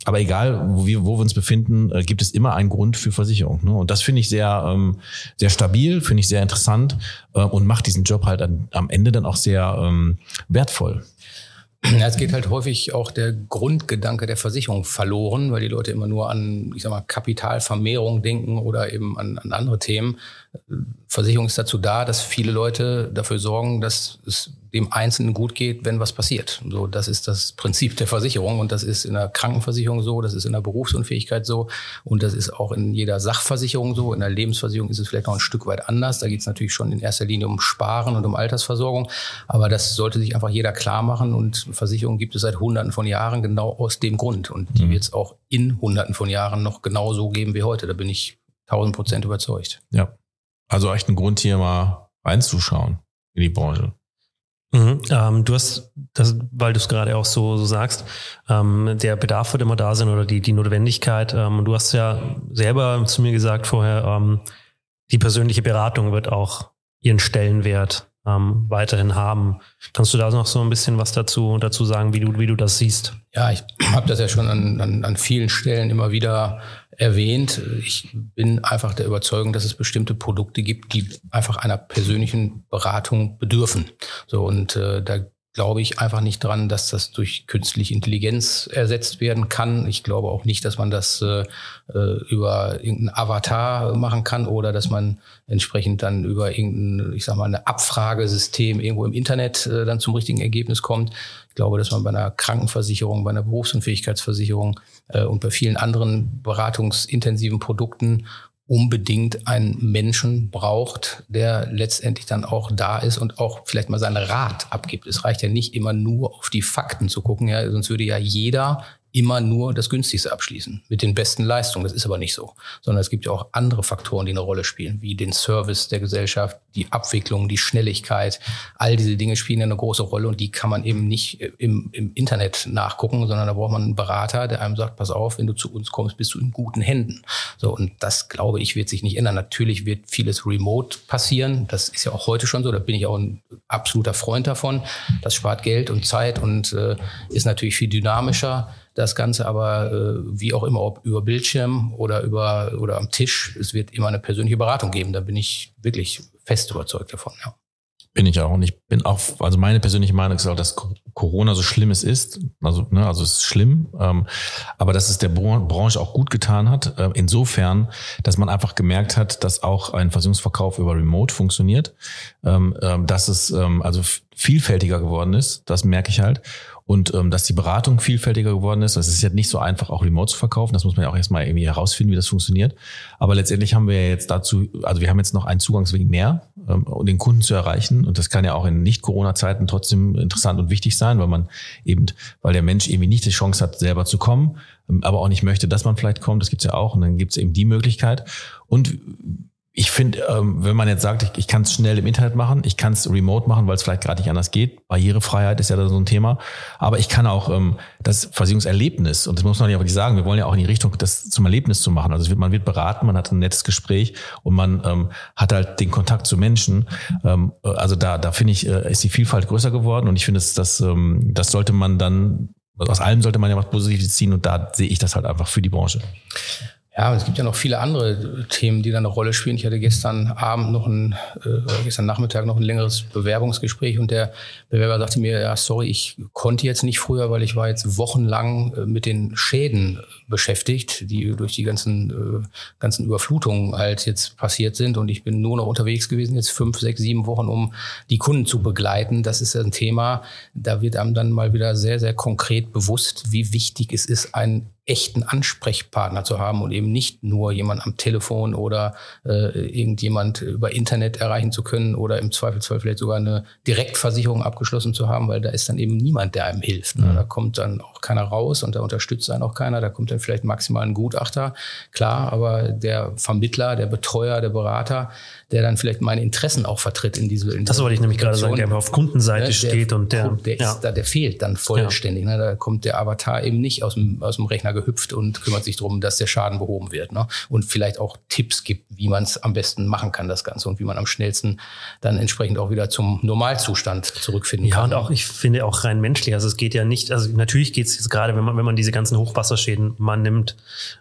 Aber egal, wo wir wo wir uns befinden, äh, gibt es immer einen Grund für Versicherung, ne? Und das finde ich sehr ähm, sehr stabil, finde ich sehr interessant äh, und macht diesen Job halt an, am Ende dann auch sehr ähm, wertvoll. Ja, es geht halt häufig auch der Grundgedanke der Versicherung verloren, weil die Leute immer nur an, ich sag mal, Kapitalvermehrung denken oder eben an, an andere Themen. Versicherung ist dazu da, dass viele Leute dafür sorgen, dass es dem Einzelnen gut geht, wenn was passiert. So, das ist das Prinzip der Versicherung und das ist in der Krankenversicherung so, das ist in der Berufsunfähigkeit so und das ist auch in jeder Sachversicherung so. In der Lebensversicherung ist es vielleicht noch ein Stück weit anders. Da geht es natürlich schon in erster Linie um Sparen und um Altersversorgung, aber das sollte sich einfach jeder klar machen und Versicherung gibt es seit Hunderten von Jahren genau aus dem Grund und die mhm. wird es auch in Hunderten von Jahren noch genau so geben wie heute. Da bin ich tausend Prozent überzeugt. Ja, also echt ein Grund hier mal reinzuschauen in die Branche. Mhm, ähm, du hast, das, weil du es gerade auch so, so sagst, ähm, der Bedarf wird immer da sein oder die, die Notwendigkeit. Ähm, du hast ja selber zu mir gesagt vorher, ähm, die persönliche Beratung wird auch ihren Stellenwert ähm, weiterhin haben. Kannst du da noch so ein bisschen was dazu, dazu sagen, wie du, wie du das siehst? Ja, ich habe das ja schon an, an, an vielen Stellen immer wieder erwähnt. Ich bin einfach der Überzeugung, dass es bestimmte Produkte gibt, die einfach einer persönlichen Beratung bedürfen. So und äh, da glaube ich einfach nicht dran, dass das durch künstliche Intelligenz ersetzt werden kann. Ich glaube auch nicht, dass man das äh, äh, über irgendeinen Avatar machen kann oder dass man entsprechend dann über irgendein, ich sag mal, eine Abfragesystem irgendwo im Internet äh, dann zum richtigen Ergebnis kommt. Ich glaube, dass man bei einer Krankenversicherung, bei einer Berufsunfähigkeitsversicherung äh, und bei vielen anderen beratungsintensiven Produkten unbedingt einen Menschen braucht, der letztendlich dann auch da ist und auch vielleicht mal seinen Rat abgibt. Es reicht ja nicht immer nur auf die Fakten zu gucken, ja, sonst würde ja jeder immer nur das günstigste abschließen mit den besten Leistungen. Das ist aber nicht so, sondern es gibt ja auch andere Faktoren, die eine Rolle spielen, wie den Service der Gesellschaft, die Abwicklung, die Schnelligkeit. All diese Dinge spielen eine große Rolle und die kann man eben nicht im, im Internet nachgucken, sondern da braucht man einen Berater, der einem sagt, pass auf, wenn du zu uns kommst, bist du in guten Händen. So und das glaube ich wird sich nicht ändern. Natürlich wird vieles remote passieren. Das ist ja auch heute schon so. Da bin ich auch ein absoluter Freund davon. Das spart Geld und Zeit und äh, ist natürlich viel dynamischer das Ganze aber äh, wie auch immer, ob über Bildschirm oder über oder am Tisch, es wird immer eine persönliche Beratung geben. Da bin ich wirklich fest überzeugt davon. Ja. Bin ich auch. Und ich bin auch, also meine persönliche Meinung ist auch, dass Corona so schlimm es ist, also, ne, also es ist schlimm, ähm, aber dass es der Branche auch gut getan hat, äh, insofern, dass man einfach gemerkt hat, dass auch ein Versicherungsverkauf über Remote funktioniert, ähm, ähm, dass es ähm, also vielfältiger geworden ist, das merke ich halt und ähm, dass die Beratung vielfältiger geworden ist. Es ist jetzt nicht so einfach, auch remote zu verkaufen. Das muss man ja auch erstmal irgendwie herausfinden, wie das funktioniert. Aber letztendlich haben wir jetzt dazu, also wir haben jetzt noch einen Zugangsweg mehr, ähm, um den Kunden zu erreichen. Und das kann ja auch in Nicht-Corona-Zeiten trotzdem interessant und wichtig sein, weil man eben, weil der Mensch irgendwie nicht die Chance hat, selber zu kommen, ähm, aber auch nicht möchte, dass man vielleicht kommt. Das gibt's ja auch. Und dann gibt's eben die Möglichkeit. Und ich finde, ähm, wenn man jetzt sagt, ich, ich kann es schnell im Internet machen, ich kann es remote machen, weil es vielleicht gerade nicht anders geht. Barrierefreiheit ist ja da so ein Thema. Aber ich kann auch ähm, das Versicherungserlebnis, und das muss man ja wirklich sagen, wir wollen ja auch in die Richtung, das zum Erlebnis zu machen. Also wird, man wird beraten, man hat ein nettes Gespräch und man ähm, hat halt den Kontakt zu Menschen. Ähm, also da, da finde ich, äh, ist die Vielfalt größer geworden und ich finde, das, das, ähm, das sollte man dann, aus allem sollte man ja was Positives ziehen und da sehe ich das halt einfach für die Branche. Ja, es gibt ja noch viele andere Themen, die da eine Rolle spielen. Ich hatte gestern Abend noch ein, äh, gestern Nachmittag noch ein längeres Bewerbungsgespräch und der Bewerber sagte mir, ja, sorry, ich konnte jetzt nicht früher, weil ich war jetzt wochenlang äh, mit den Schäden beschäftigt, die durch die ganzen, äh, ganzen Überflutungen halt jetzt passiert sind und ich bin nur noch unterwegs gewesen, jetzt fünf, sechs, sieben Wochen, um die Kunden zu begleiten. Das ist ein Thema, da wird einem dann mal wieder sehr, sehr konkret bewusst, wie wichtig es ist, ein echten Ansprechpartner zu haben und eben nicht nur jemand am Telefon oder äh, irgendjemand über Internet erreichen zu können oder im Zweifelsfall vielleicht sogar eine Direktversicherung abgeschlossen zu haben, weil da ist dann eben niemand, der einem hilft. Ne? Mhm. Da kommt dann auch keiner raus und da unterstützt einen auch keiner. Da kommt dann vielleicht maximal ein Gutachter, klar, aber der Vermittler, der Betreuer, der Berater, der dann vielleicht meine Interessen auch vertritt in diese. In das wollte ich nämlich gerade sagen, der auf Kundenseite ne, steht und der, der, ist ja. da, der fehlt dann vollständig. Ne? Da kommt der Avatar eben nicht aus dem, aus dem Rechner gehüpft und kümmert sich darum, dass der Schaden behoben wird. Ne? Und vielleicht auch Tipps gibt, wie man es am besten machen kann, das Ganze und wie man am schnellsten dann entsprechend auch wieder zum Normalzustand zurückfinden ja, kann. Ja, und auch ich finde auch rein menschlich. Also es geht ja nicht, also natürlich geht es jetzt gerade, wenn man, wenn man diese ganzen Hochwasserschäden mal nimmt,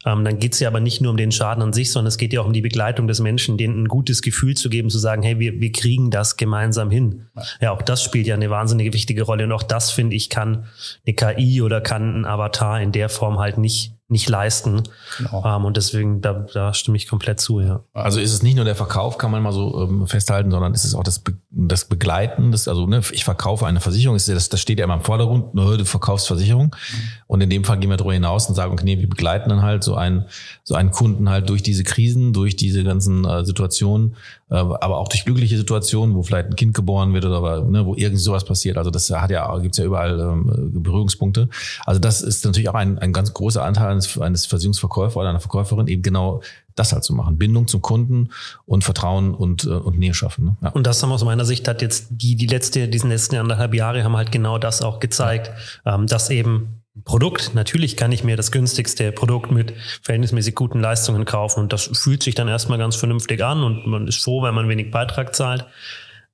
ähm, dann geht es ja aber nicht nur um den Schaden an sich, sondern es geht ja auch um die Begleitung des Menschen, denen ein gutes Gefühl Gefühl zu geben, zu sagen, hey, wir, wir kriegen das gemeinsam hin. Ja, auch das spielt ja eine wahnsinnige wichtige Rolle. Und auch das, finde ich, kann eine KI oder kann ein Avatar in der Form halt nicht nicht leisten. Genau. Ähm, und deswegen, da, da stimme ich komplett zu, ja. Also ist es nicht nur der Verkauf, kann man mal so ähm, festhalten, sondern ist es auch das, Be das Begleiten. Das, also ne, ich verkaufe eine Versicherung, ist, das, das steht ja immer im Vordergrund, ne, du verkaufst Versicherung. Mhm. Und in dem Fall gehen wir darüber hinaus und sagen, okay, nee, wir begleiten dann halt so einen, so einen Kunden halt durch diese Krisen, durch diese ganzen äh, Situationen, aber auch durch glückliche Situationen, wo vielleicht ein Kind geboren wird oder ne, wo irgendwie sowas passiert. Also das hat ja, gibt's ja überall ähm, Berührungspunkte. Also das ist natürlich auch ein, ein ganz großer Anteil eines, eines Versicherungsverkäufer oder einer Verkäuferin, eben genau das halt zu machen. Bindung zum Kunden und Vertrauen und, äh, und Nähe schaffen. Ne? Ja. Und das haben aus meiner Sicht hat jetzt die, die letzte, diesen letzten anderthalb Jahre haben halt genau das auch gezeigt, ähm, dass eben Produkt, natürlich kann ich mir das günstigste Produkt mit verhältnismäßig guten Leistungen kaufen und das fühlt sich dann erstmal ganz vernünftig an und man ist froh, wenn man wenig Beitrag zahlt.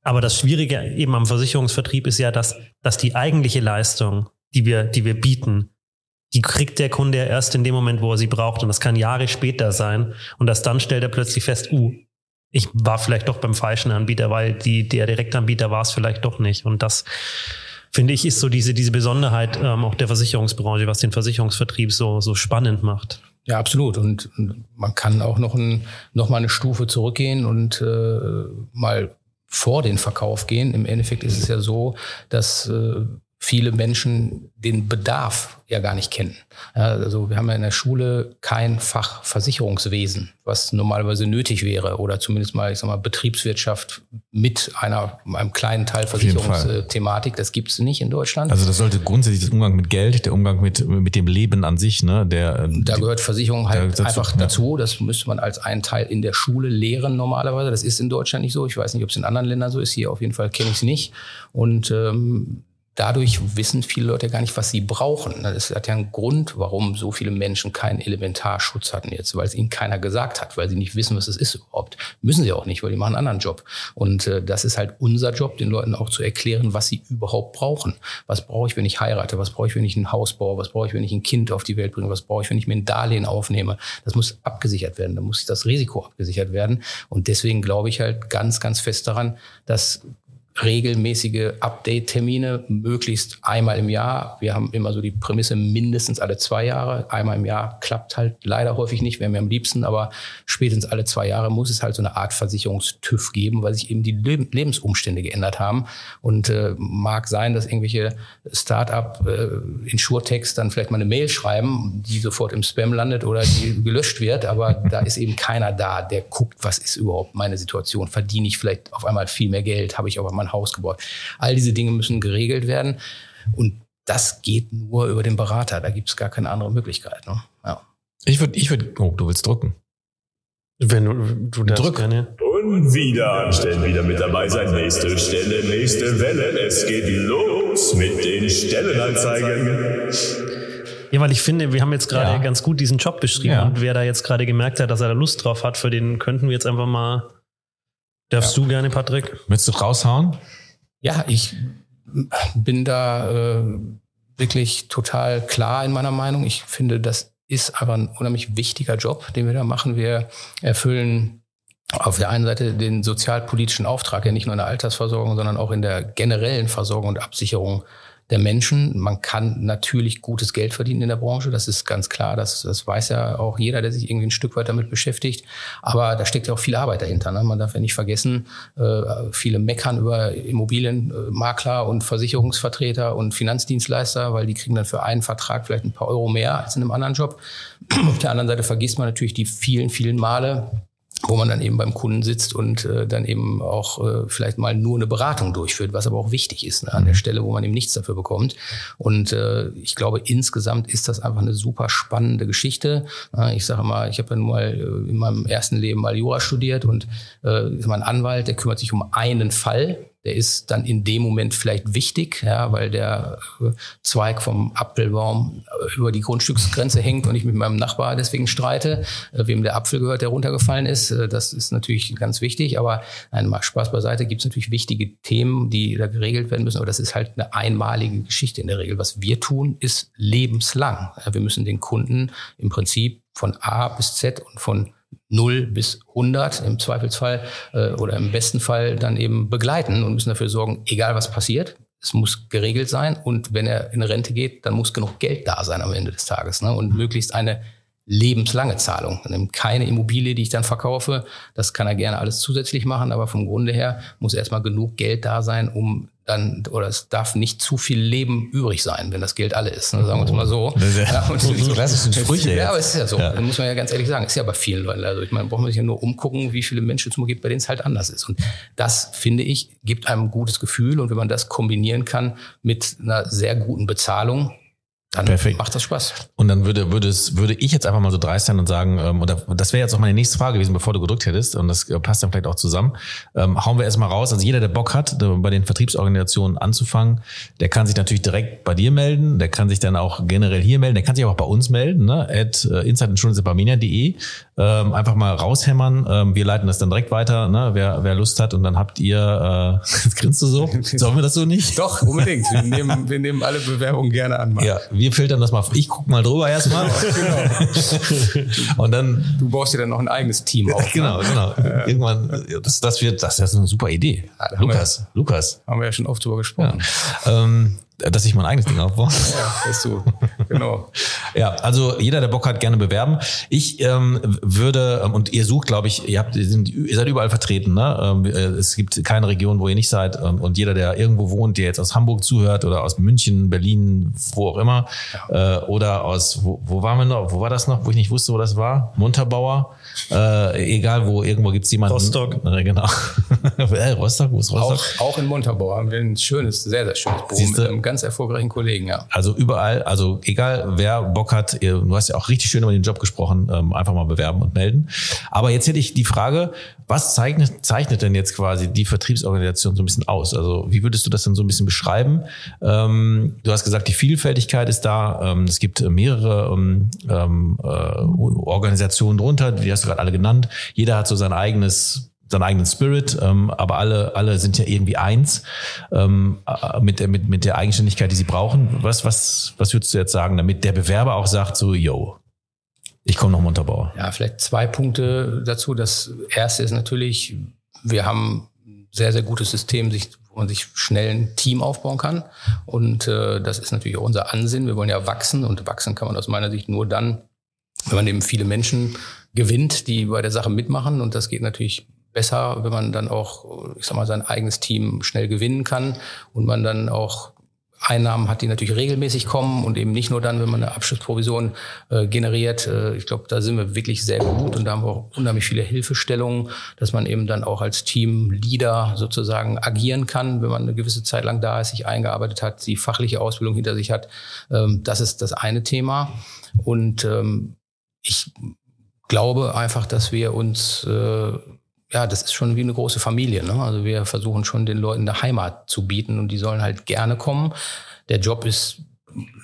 Aber das Schwierige eben am Versicherungsvertrieb ist ja, dass, dass die eigentliche Leistung, die wir, die wir bieten, die kriegt der Kunde erst in dem Moment, wo er sie braucht. Und das kann Jahre später sein. Und das dann stellt er plötzlich fest, uh, ich war vielleicht doch beim falschen Anbieter, weil die, der Direktanbieter war es vielleicht doch nicht. Und das, finde ich, ist so diese, diese Besonderheit ähm, auch der Versicherungsbranche, was den Versicherungsvertrieb so, so spannend macht. Ja, absolut. Und man kann auch noch, ein, noch mal eine Stufe zurückgehen und äh, mal vor den Verkauf gehen. Im Endeffekt ist es ja so, dass äh, viele Menschen den Bedarf ja gar nicht kennen. Also wir haben ja in der Schule kein Fach Versicherungswesen, was normalerweise nötig wäre oder zumindest mal, ich sag mal, Betriebswirtschaft mit einer, einem kleinen Teil Versicherungsthematik. Das gibt es nicht in Deutschland. Also das sollte grundsätzlich der Umgang mit Geld, der Umgang mit, mit dem Leben an sich, ne, der. Da gehört Versicherung halt einfach ja. dazu. Das müsste man als einen Teil in der Schule lehren normalerweise. Das ist in Deutschland nicht so. Ich weiß nicht, ob es in anderen Ländern so ist. Hier auf jeden Fall kenne ich es nicht. Und ähm, dadurch wissen viele Leute gar nicht, was sie brauchen. Das hat ja einen Grund, warum so viele Menschen keinen Elementarschutz hatten jetzt, weil es ihnen keiner gesagt hat, weil sie nicht wissen, was es ist überhaupt. Müssen sie auch nicht, weil die machen einen anderen Job. Und äh, das ist halt unser Job, den Leuten auch zu erklären, was sie überhaupt brauchen. Was brauche ich, wenn ich heirate? Was brauche ich, wenn ich ein Haus baue? Was brauche ich, wenn ich ein Kind auf die Welt bringe? Was brauche ich, wenn ich mir ein Darlehen aufnehme? Das muss abgesichert werden. Da muss das Risiko abgesichert werden. Und deswegen glaube ich halt ganz, ganz fest daran, dass regelmäßige Update-Termine, möglichst einmal im Jahr. Wir haben immer so die Prämisse mindestens alle zwei Jahre. Einmal im Jahr klappt halt leider häufig nicht, wäre mir am liebsten, aber spätestens alle zwei Jahre muss es halt so eine Art Versicherungstüv geben, weil sich eben die Lebensumstände geändert haben. Und äh, mag sein, dass irgendwelche Start-up äh, Insurtechs dann vielleicht mal eine Mail schreiben, die sofort im Spam landet oder die gelöscht wird, aber da ist eben keiner da, der guckt, was ist überhaupt meine Situation? Verdiene ich vielleicht auf einmal viel mehr Geld? Habe ich aber mein Haus gebaut? All diese Dinge müssen geregelt werden. Und das geht nur über den Berater. Da gibt es gar keine andere Möglichkeit. Ne? Ja. Ich würde, ich würde, oh, du willst drücken. Wenn du, du darfst Drück. gerne. Und wieder anstellen, wieder mit dabei sein. Nächste Stelle, nächste Welle. Es geht los mit den Stellenanzeigen. Ja, weil ich finde, wir haben jetzt gerade Ja. ganz gut diesen Job beschrieben Ja. und wer da jetzt gerade gemerkt hat, dass er da Lust drauf hat, für den könnten wir jetzt einfach mal. Darfst du gerne, Patrick? Willst du raushauen? Ja, ich bin da äh, wirklich total klar in meiner Meinung. Ich finde, das ist aber ein unheimlich wichtiger Job, den wir da machen. Wir erfüllen auf der einen Seite den sozialpolitischen Auftrag, ja nicht nur in der Altersversorgung, sondern auch in der generellen Versorgung und Absicherung der Menschen. Man kann natürlich gutes Geld verdienen in der Branche, das ist ganz klar. Das, das weiß ja auch jeder, der sich irgendwie ein Stück weit damit beschäftigt. Aber da steckt ja auch viel Arbeit dahinter. Ne? Man darf ja nicht vergessen, äh, viele meckern über Immobilienmakler und Versicherungsvertreter und Finanzdienstleister, weil die kriegen dann für einen Vertrag vielleicht ein paar Euro mehr als in einem anderen Job. Auf der anderen Seite vergisst man natürlich die vielen, vielen Male, wo man dann eben beim Kunden sitzt und äh, dann eben auch äh, vielleicht mal nur eine Beratung durchführt, was aber auch wichtig ist ne, an der Stelle, wo man eben nichts dafür bekommt. Und äh, ich glaube, insgesamt ist das einfach eine super spannende Geschichte. Äh, ich sage mal, ich habe ja nun mal äh, in meinem ersten Leben mal Jura studiert und äh, ist mein Anwalt, der kümmert sich um einen Fall. Der ist dann in dem Moment vielleicht wichtig, ja, weil der äh, Zweig vom Apfelbaum äh, über die Grundstücksgrenze hängt und ich mit meinem Nachbar deswegen streite, äh, wem der Apfel gehört, der runtergefallen ist. Das ist natürlich ganz wichtig, aber nein, mal Spaß beiseite, gibt es natürlich wichtige Themen, die da geregelt werden müssen, aber das ist halt eine einmalige Geschichte in der Regel. Was wir tun, ist lebenslang. Wir müssen den Kunden im Prinzip von A bis Z und von 0 bis 100 im Zweifelsfall äh, oder im besten Fall dann eben begleiten und müssen dafür sorgen, egal was passiert, es muss geregelt sein und wenn er in Rente geht, dann muss genug Geld da sein am Ende des Tages ne? und möglichst eine lebenslange Zahlung. Und keine Immobilie, die ich dann verkaufe, das kann er gerne alles zusätzlich machen, aber vom Grunde her muss erstmal genug Geld da sein, um dann, oder es darf nicht zu viel Leben übrig sein, wenn das Geld alle ist. Ne? Sagen wir es mal so. Das ist ja- und die klassischen Sprüche Ja, aber es ist ja so. Ja. Muss man ja ganz ehrlich sagen. Ist ja bei vielen Leuten. Also ich meine, braucht man sich ja nur umgucken, wie viele Menschen es nur gibt, bei denen es halt anders ist. Und das, finde ich, gibt einem ein gutes Gefühl. Und wenn man das kombinieren kann mit einer sehr guten Bezahlung, dann Perfekt. macht das Spaß. Und dann würde, würde, es, würde ich jetzt einfach mal so dreist sein und sagen, ähm, oder das wäre jetzt auch meine nächste Frage gewesen, bevor du gedrückt hättest, und das äh, passt dann vielleicht auch zusammen. Ähm, hauen wir erstmal raus. Also jeder, der Bock hat, der, bei den Vertriebsorganisationen anzufangen, der kann sich natürlich direkt bei dir melden, der kann sich dann auch generell hier melden, der kann sich auch bei uns melden, ne? at äh, insideinsurance.barmenia.de. Ähm, einfach mal raushämmern. Ähm, wir leiten das dann direkt weiter, ne? wer, wer Lust hat. Und dann habt ihr, äh, jetzt grinst du so, sollen wir das so nicht? Doch, unbedingt. Wir nehmen, wir nehmen alle Bewerbungen gerne an. Mann. Ja, wir filtern das mal. Ich guck mal drüber erstmal. Und dann, Du baust dir dann noch ein eigenes Team auf. genau, genau. Irgendwann, das, das wird, das ist eine super Idee. Ja, da haben Lukas, Lukas. Haben wir ja schon oft drüber gesprochen. Ähm, dass ich mein eigenes Ding aufbaue. Ja, weißt du. Genau. Ja, also jeder, der Bock hat, gerne bewerben. Ich ähm, würde, ähm, und ihr sucht, glaube ich, ihr habt, ihr, sind, ihr seid überall vertreten, ne? Ähm, äh, es gibt keine Region, wo ihr nicht seid. Ähm, und jeder, der irgendwo wohnt, der jetzt aus Hamburg zuhört oder aus München, Berlin, wo auch immer, äh, oder aus, wo, wo waren wir noch, wo war das noch, wo ich nicht wusste, wo das war? Munterbauer. Äh, egal wo, irgendwo gibt's jemanden. Rostock. Äh, genau. Rostock, wo ist Rostock? Auch, auch in Montabaur haben wir ein schönes, sehr, sehr schönes Büro Siehste? mit einem ganz erfolgreichen Kollegen, ja. Also überall, also egal wer Bock hat, ihr, du hast ja auch richtig schön über den Job gesprochen, ähm, einfach mal bewerben und melden. Aber jetzt hätte ich die Frage, was zeichnet, zeichnet denn jetzt quasi die Vertriebsorganisation so ein bisschen aus? Also wie würdest du das denn so ein bisschen beschreiben? Ähm, du hast gesagt, die Vielfältigkeit ist da. Ähm, es gibt mehrere ähm, ähm, äh, Organisationen drunter, die hast du gerade alle genannt. Jeder hat so sein eigenes seinen eigenen Spirit, ähm, aber alle, alle sind ja irgendwie eins ähm, äh, mit, der, mit, mit der Eigenständigkeit, die sie brauchen. Was, was, was würdest du jetzt sagen, damit der Bewerber auch sagt, so, yo, ich komme nach Montabaur. Ja, vielleicht zwei Punkte dazu. Das erste ist natürlich, wir haben ein sehr, sehr gutes System, sich, wo man sich schnell ein Team aufbauen kann. Und äh, das ist natürlich auch unser Ansinn. Wir wollen ja wachsen und wachsen kann man aus meiner Sicht nur dann, wenn man eben viele Menschen gewinnt, die bei der Sache mitmachen. Und das geht natürlich besser, wenn man dann auch, ich sag mal, sein eigenes Team schnell gewinnen kann und man dann auch Einnahmen hat, die natürlich regelmäßig kommen und eben nicht nur dann, wenn man eine Abschlussprovision äh, generiert. Äh, ich glaube, da sind wir wirklich sehr gut und da haben wir auch unheimlich viele Hilfestellungen, dass man eben dann auch als Teamleader sozusagen agieren kann, wenn man eine gewisse Zeit lang da ist, sich eingearbeitet hat, die fachliche Ausbildung hinter sich hat. Ähm, das ist das eine Thema. Und ähm, ich glaube einfach, dass wir uns äh, ja, das ist schon wie eine große Familie. Ne? Also wir versuchen schon den Leuten eine Heimat zu bieten und die sollen halt gerne kommen. Der Job ist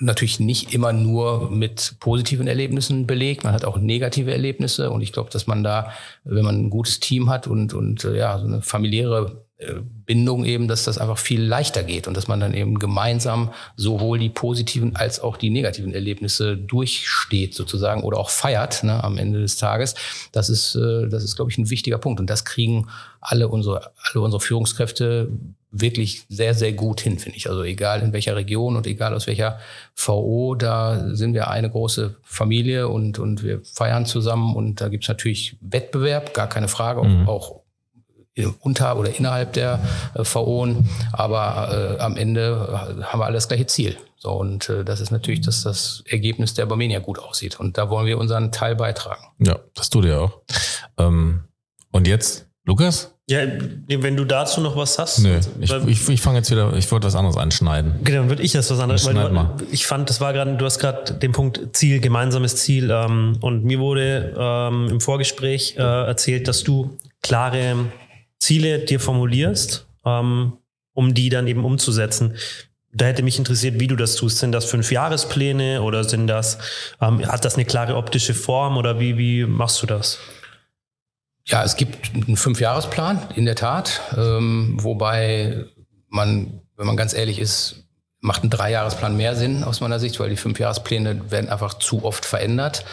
natürlich nicht immer nur mit positiven Erlebnissen belegt. Man hat auch negative Erlebnisse und ich glaube, dass man da, wenn man ein gutes Team hat und, und äh, ja, so eine familiäre Bindung eben, dass das einfach viel leichter geht und dass man dann eben gemeinsam sowohl die positiven als auch die negativen Erlebnisse durchsteht sozusagen oder auch feiert ne, am Ende des Tages. Das ist, äh, das ist, glaube ich, ein wichtiger Punkt und das kriegen alle unsere, alle unsere Führungskräfte wirklich sehr, sehr gut hin, finde ich. Also egal in welcher Region und egal aus welcher VO, da sind wir eine große Familie und, und wir feiern zusammen und da gibt's natürlich Wettbewerb, gar keine Frage, mhm. auch unter oder innerhalb der äh, VO, aber äh, am Ende haben wir alle das gleiche Ziel. So, und äh, das ist natürlich, dass das Ergebnis der Barmenia gut aussieht. Und da wollen wir unseren Teil beitragen. Ja, das tut ihr auch. Ähm, und jetzt, Lukas? Ja, wenn du dazu noch was hast. Nö, ich, ich, ich fange jetzt wieder, ich wollte was anderes anschneiden. Genau, dann würde ich jetzt was anderes. Weil du, ich fand, das war gerade, du hast gerade den Punkt Ziel, gemeinsames Ziel. Ähm, und mir wurde ähm, im Vorgespräch äh, erzählt, dass du klare Ziele dir formulierst, ähm, um die dann eben umzusetzen. Da hätte mich interessiert, wie du das tust. Sind das fünf Jahrespläne oder sind das, ähm, hat das eine klare optische Form oder wie, wie machst du das? Ja, es gibt einen Fünfjahresplan, in der Tat, ähm, wobei man, wenn man ganz ehrlich ist, macht ein Dreijahresplan mehr Sinn aus meiner Sicht, weil die Fünfjahrespläne werden einfach zu oft verändert.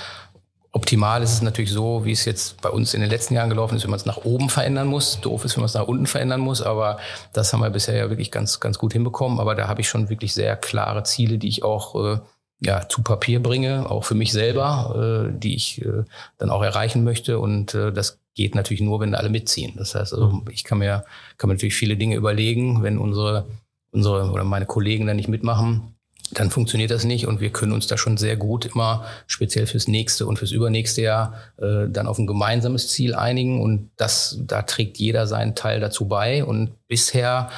Optimal ist es natürlich so, wie es jetzt bei uns in den letzten Jahren gelaufen ist, wenn man es nach oben verändern muss. Doof ist, wenn man es nach unten verändern muss, aber das haben wir bisher ja wirklich ganz, ganz gut hinbekommen. Aber da habe ich schon wirklich sehr klare Ziele, die ich auch äh, ja, zu Papier bringe, auch für mich selber, äh, die ich äh, dann auch erreichen möchte. Und äh, das geht natürlich nur, wenn alle mitziehen. Das heißt, also, mhm. ich kann mir, kann mir natürlich viele Dinge überlegen, wenn unsere, unsere oder meine Kollegen da nicht mitmachen dann funktioniert das nicht. Und wir können uns da schon sehr gut immer speziell fürs nächste und fürs übernächste Jahr äh, dann auf ein gemeinsames Ziel einigen. Und das da trägt jeder seinen Teil dazu bei. Und bisher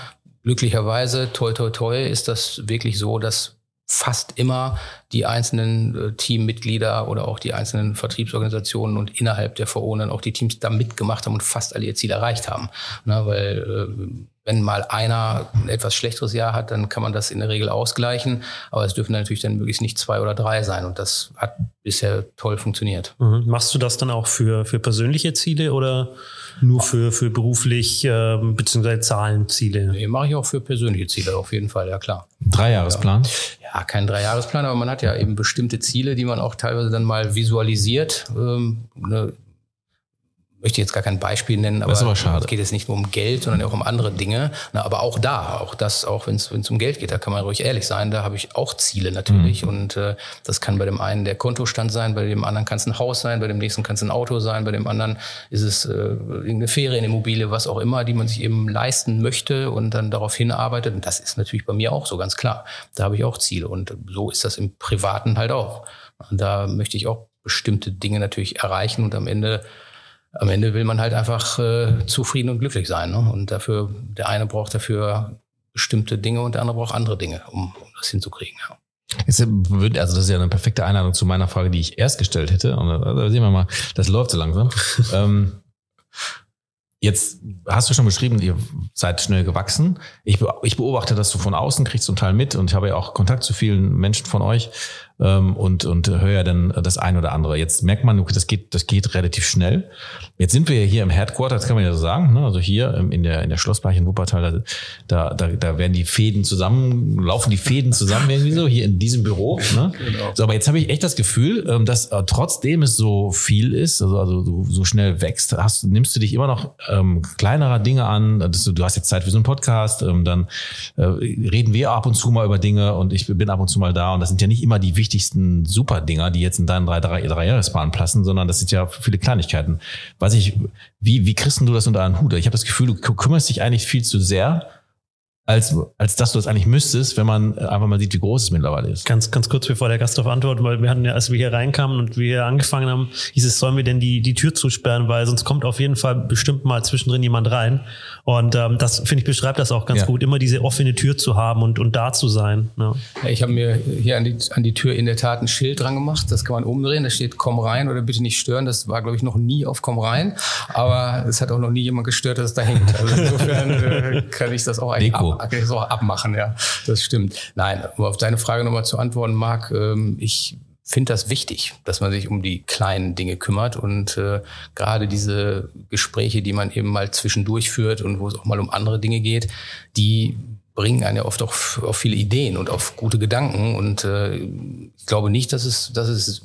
glücklicherweise toi toi toi ist das wirklich so, dass fast immer die einzelnen äh, Teammitglieder oder auch die einzelnen Vertriebsorganisationen und innerhalb der VO dann auch die Teams da mitgemacht haben und fast alle ihr Ziel erreicht haben. Na, weil äh, wenn mal einer ein etwas schlechteres Jahr hat, dann kann man das in der Regel ausgleichen. Aber es dürfen natürlich dann möglichst nicht zwei oder drei sein. Und das hat bisher toll funktioniert. Mhm. Machst du das dann auch für, für persönliche Ziele oder nur für, für beruflich äh, bzw. Zahlenziele? Nee, mache ich auch für persönliche Ziele, auf jeden Fall, ja klar. Dreijahresplan? Ja, ja kein Dreijahresplan, aber man hat ja eben bestimmte Ziele, die man auch teilweise dann mal visualisiert. Ähm, ne, möchte jetzt gar kein Beispiel nennen, aber, aber es geht jetzt nicht nur um Geld, sondern auch um andere Dinge. Na, aber auch da, auch das, auch wenn es um Geld geht, da kann man ruhig ehrlich sein, da habe ich auch Ziele natürlich. Mhm. Und äh, das kann bei dem einen der Kontostand sein, bei dem anderen kann es ein Haus sein, bei dem nächsten kann es ein Auto sein, bei dem anderen ist es äh, irgendeine Ferienimmobilie, was auch immer, die man sich eben leisten möchte und dann darauf hinarbeitet. Und das ist natürlich bei mir auch so, ganz klar. Da habe ich auch Ziele. Und so ist das im Privaten halt auch. Und da möchte ich auch bestimmte Dinge natürlich erreichen und am Ende am Ende will man halt einfach äh, zufrieden und glücklich sein. Ne? Und dafür, der eine braucht dafür bestimmte Dinge und der andere braucht andere Dinge, um, um das hinzukriegen. Ja. Ist, also das ist ja eine perfekte Einladung zu meiner Frage, die ich erst gestellt hätte. Und also sehen wir mal, das läuft so langsam. ähm, Jetzt hast du schon beschrieben, ihr seid schnell gewachsen. Ich, ich beobachte das so von außen, kriegst zum Teil mit und ich habe ja auch Kontakt zu vielen Menschen von euch. Ähm, und, und höre ja dann das ein oder andere. Jetzt merkt man, das geht, das geht relativ schnell. Jetzt sind wir ja hier im Headquarter, das kann man ja so sagen, ne? also hier in der, in der Schlosspark in Wuppertal, da, da, da werden die Fäden zusammen, laufen die Fäden zusammen irgendwie so, hier in diesem Büro. Ne? Genau. So, aber jetzt habe ich echt das Gefühl, ähm, dass äh, trotzdem es so viel ist, also, also so, so schnell wächst, hast, nimmst du dich immer noch ähm, kleinerer Dinge an, du, du hast jetzt Zeit für so einen Podcast, ähm, dann äh, reden wir ab und zu mal über Dinge und ich bin ab und zu mal da und das sind ja nicht immer die wichtigsten Superdinger, die jetzt in deinen drei, drei, drei Jahresplan passen, sondern das sind ja viele Kleinigkeiten. Weiß ich, wie, wie kriegst du das unter einen Hut? Ich habe das Gefühl, du kümmerst dich eigentlich viel zu sehr als, als dass du das eigentlich müsstest, wenn man einfach mal sieht, wie groß es mittlerweile ist. Ganz, ganz kurz bevor der Gast darauf antwortet, weil wir hatten ja, als wir hier reinkamen und wir hier angefangen haben, hieß es, sollen wir denn die, die Tür zusperren, weil sonst kommt auf jeden Fall bestimmt mal zwischendrin jemand rein. Und ähm, das, finde ich, beschreibt das auch ganz ja. gut, immer diese offene Tür zu haben und, und da zu sein. Ja. Ich habe mir hier an die, an die Tür in der Tat ein Schild dran gemacht, das kann man umdrehen, da steht komm rein oder bitte nicht stören. Das war, glaube ich, noch nie auf komm rein, aber es hat auch noch nie jemand gestört, dass es da hängt. Also insofern äh, kann ich das auch eigentlich ab, auch abmachen, ja. Das stimmt. Nein, um auf deine Frage nochmal zu antworten, Marc, ähm, ich finde das wichtig, dass man sich um die kleinen Dinge kümmert und äh, gerade diese Gespräche, die man eben mal zwischendurch führt und wo es auch mal um andere Dinge geht, die bringen einen ja oft auch auf viele Ideen und auf gute Gedanken und äh, ich glaube nicht, dass es, dass es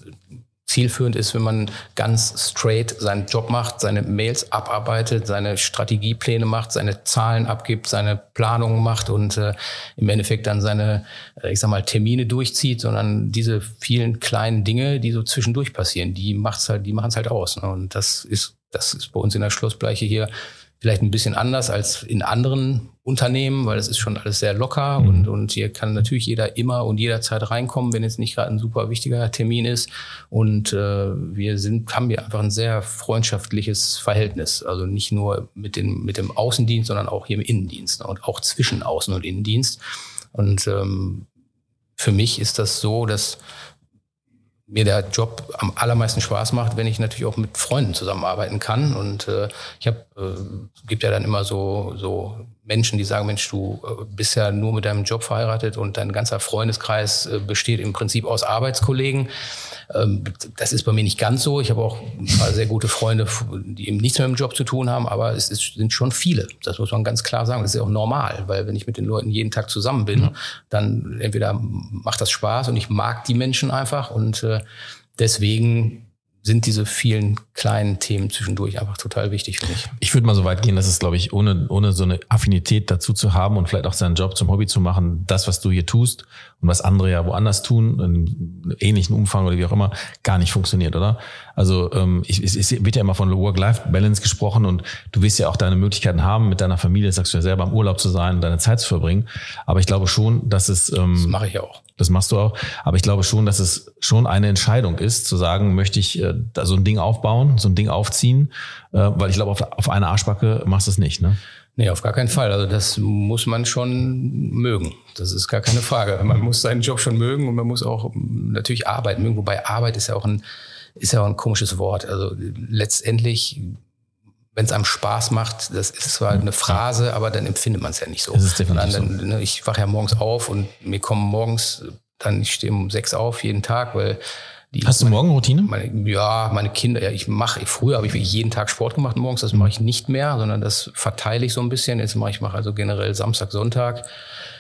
zielführend ist, wenn man ganz straight seinen Job macht, seine Mails abarbeitet, seine Strategiepläne macht, seine Zahlen abgibt, seine Planungen macht und äh, im Endeffekt dann seine, äh, ich sag mal, Termine durchzieht, sondern diese vielen kleinen Dinge, die so zwischendurch passieren, die macht's halt, die machen's halt aus. Ne? Und das ist, das ist bei uns in der Schlossbleiche hier vielleicht ein bisschen anders als in anderen Unternehmen, weil es ist schon alles sehr locker mhm. und, und hier kann natürlich jeder immer und jederzeit reinkommen, wenn jetzt nicht gerade ein super wichtiger Termin ist. Und äh, wir sind, haben hier einfach ein sehr freundschaftliches Verhältnis. Also nicht nur mit, den, mit dem Außendienst, sondern auch hier im Innendienst ne? und auch zwischen Außen- und Innendienst. Und ähm, für mich ist das so, dass mir der Job am allermeisten Spaß macht, wenn ich natürlich auch mit Freunden zusammenarbeiten kann. Und äh, ich habe, äh, gibt ja dann immer so, so Menschen, die sagen, Mensch, du äh, bist ja nur mit deinem Job verheiratet und dein ganzer Freundeskreis äh, besteht im Prinzip aus Arbeitskollegen. Ähm, das ist bei mir nicht ganz so. Ich habe auch ein paar sehr gute Freunde, die eben nichts mehr mit dem Job zu tun haben, aber es sind schon viele. Das muss man ganz klar sagen. Das ist ja auch normal, weil wenn ich mit den Leuten jeden Tag zusammen bin, dann entweder macht das Spaß und ich mag die Menschen einfach und äh, deswegen sind diese vielen kleinen Themen zwischendurch einfach total wichtig für mich. Ich würde mal so weit gehen, dass es, glaube ich, ohne, ohne so eine Affinität dazu zu haben und vielleicht auch seinen Job zum Hobby zu machen, das, was du hier tust und was andere ja woanders tun, in ähnlichen Umfang oder wie auch immer, gar nicht funktioniert, oder? Also ähm, ich, es, es wird ja immer von Work-Life-Balance gesprochen und du wirst ja auch deine Möglichkeiten haben, mit deiner Familie, sagst du ja selber, im Urlaub zu sein und deine Zeit zu verbringen. Aber ich glaube schon, dass es... Ähm, das mache ich auch. Das machst du auch. Aber ich glaube schon, dass es schon eine Entscheidung ist, zu sagen, möchte ich äh, da so ein Ding aufbauen, so ein Ding aufziehen, äh, weil ich glaube, auf, auf eine Arschbacke machst du es nicht, ne? Nee, auf gar keinen Fall. Also das muss man schon mögen. Das ist gar keine Frage. Man muss seinen Job schon mögen und man muss auch natürlich Arbeit mögen. Wobei Arbeit ist ja auch ein, ist ja auch ein komisches Wort. Also letztendlich wenn es einem Spaß macht, das ist zwar eine Phrase, aber dann empfindet man es ja nicht so. Das ist definitiv dann, so. Ne, ich wache ja morgens auf und mir kommen morgens, dann ich stehe um sechs auf jeden Tag, weil Hast du Morgenroutine? Meine, ja, meine Kinder, ja, ich mache, früher habe ich jeden Tag Sport gemacht morgens, das mache ich nicht mehr, sondern das verteile ich so ein bisschen. Jetzt mache ich mache also generell Samstag, Sonntag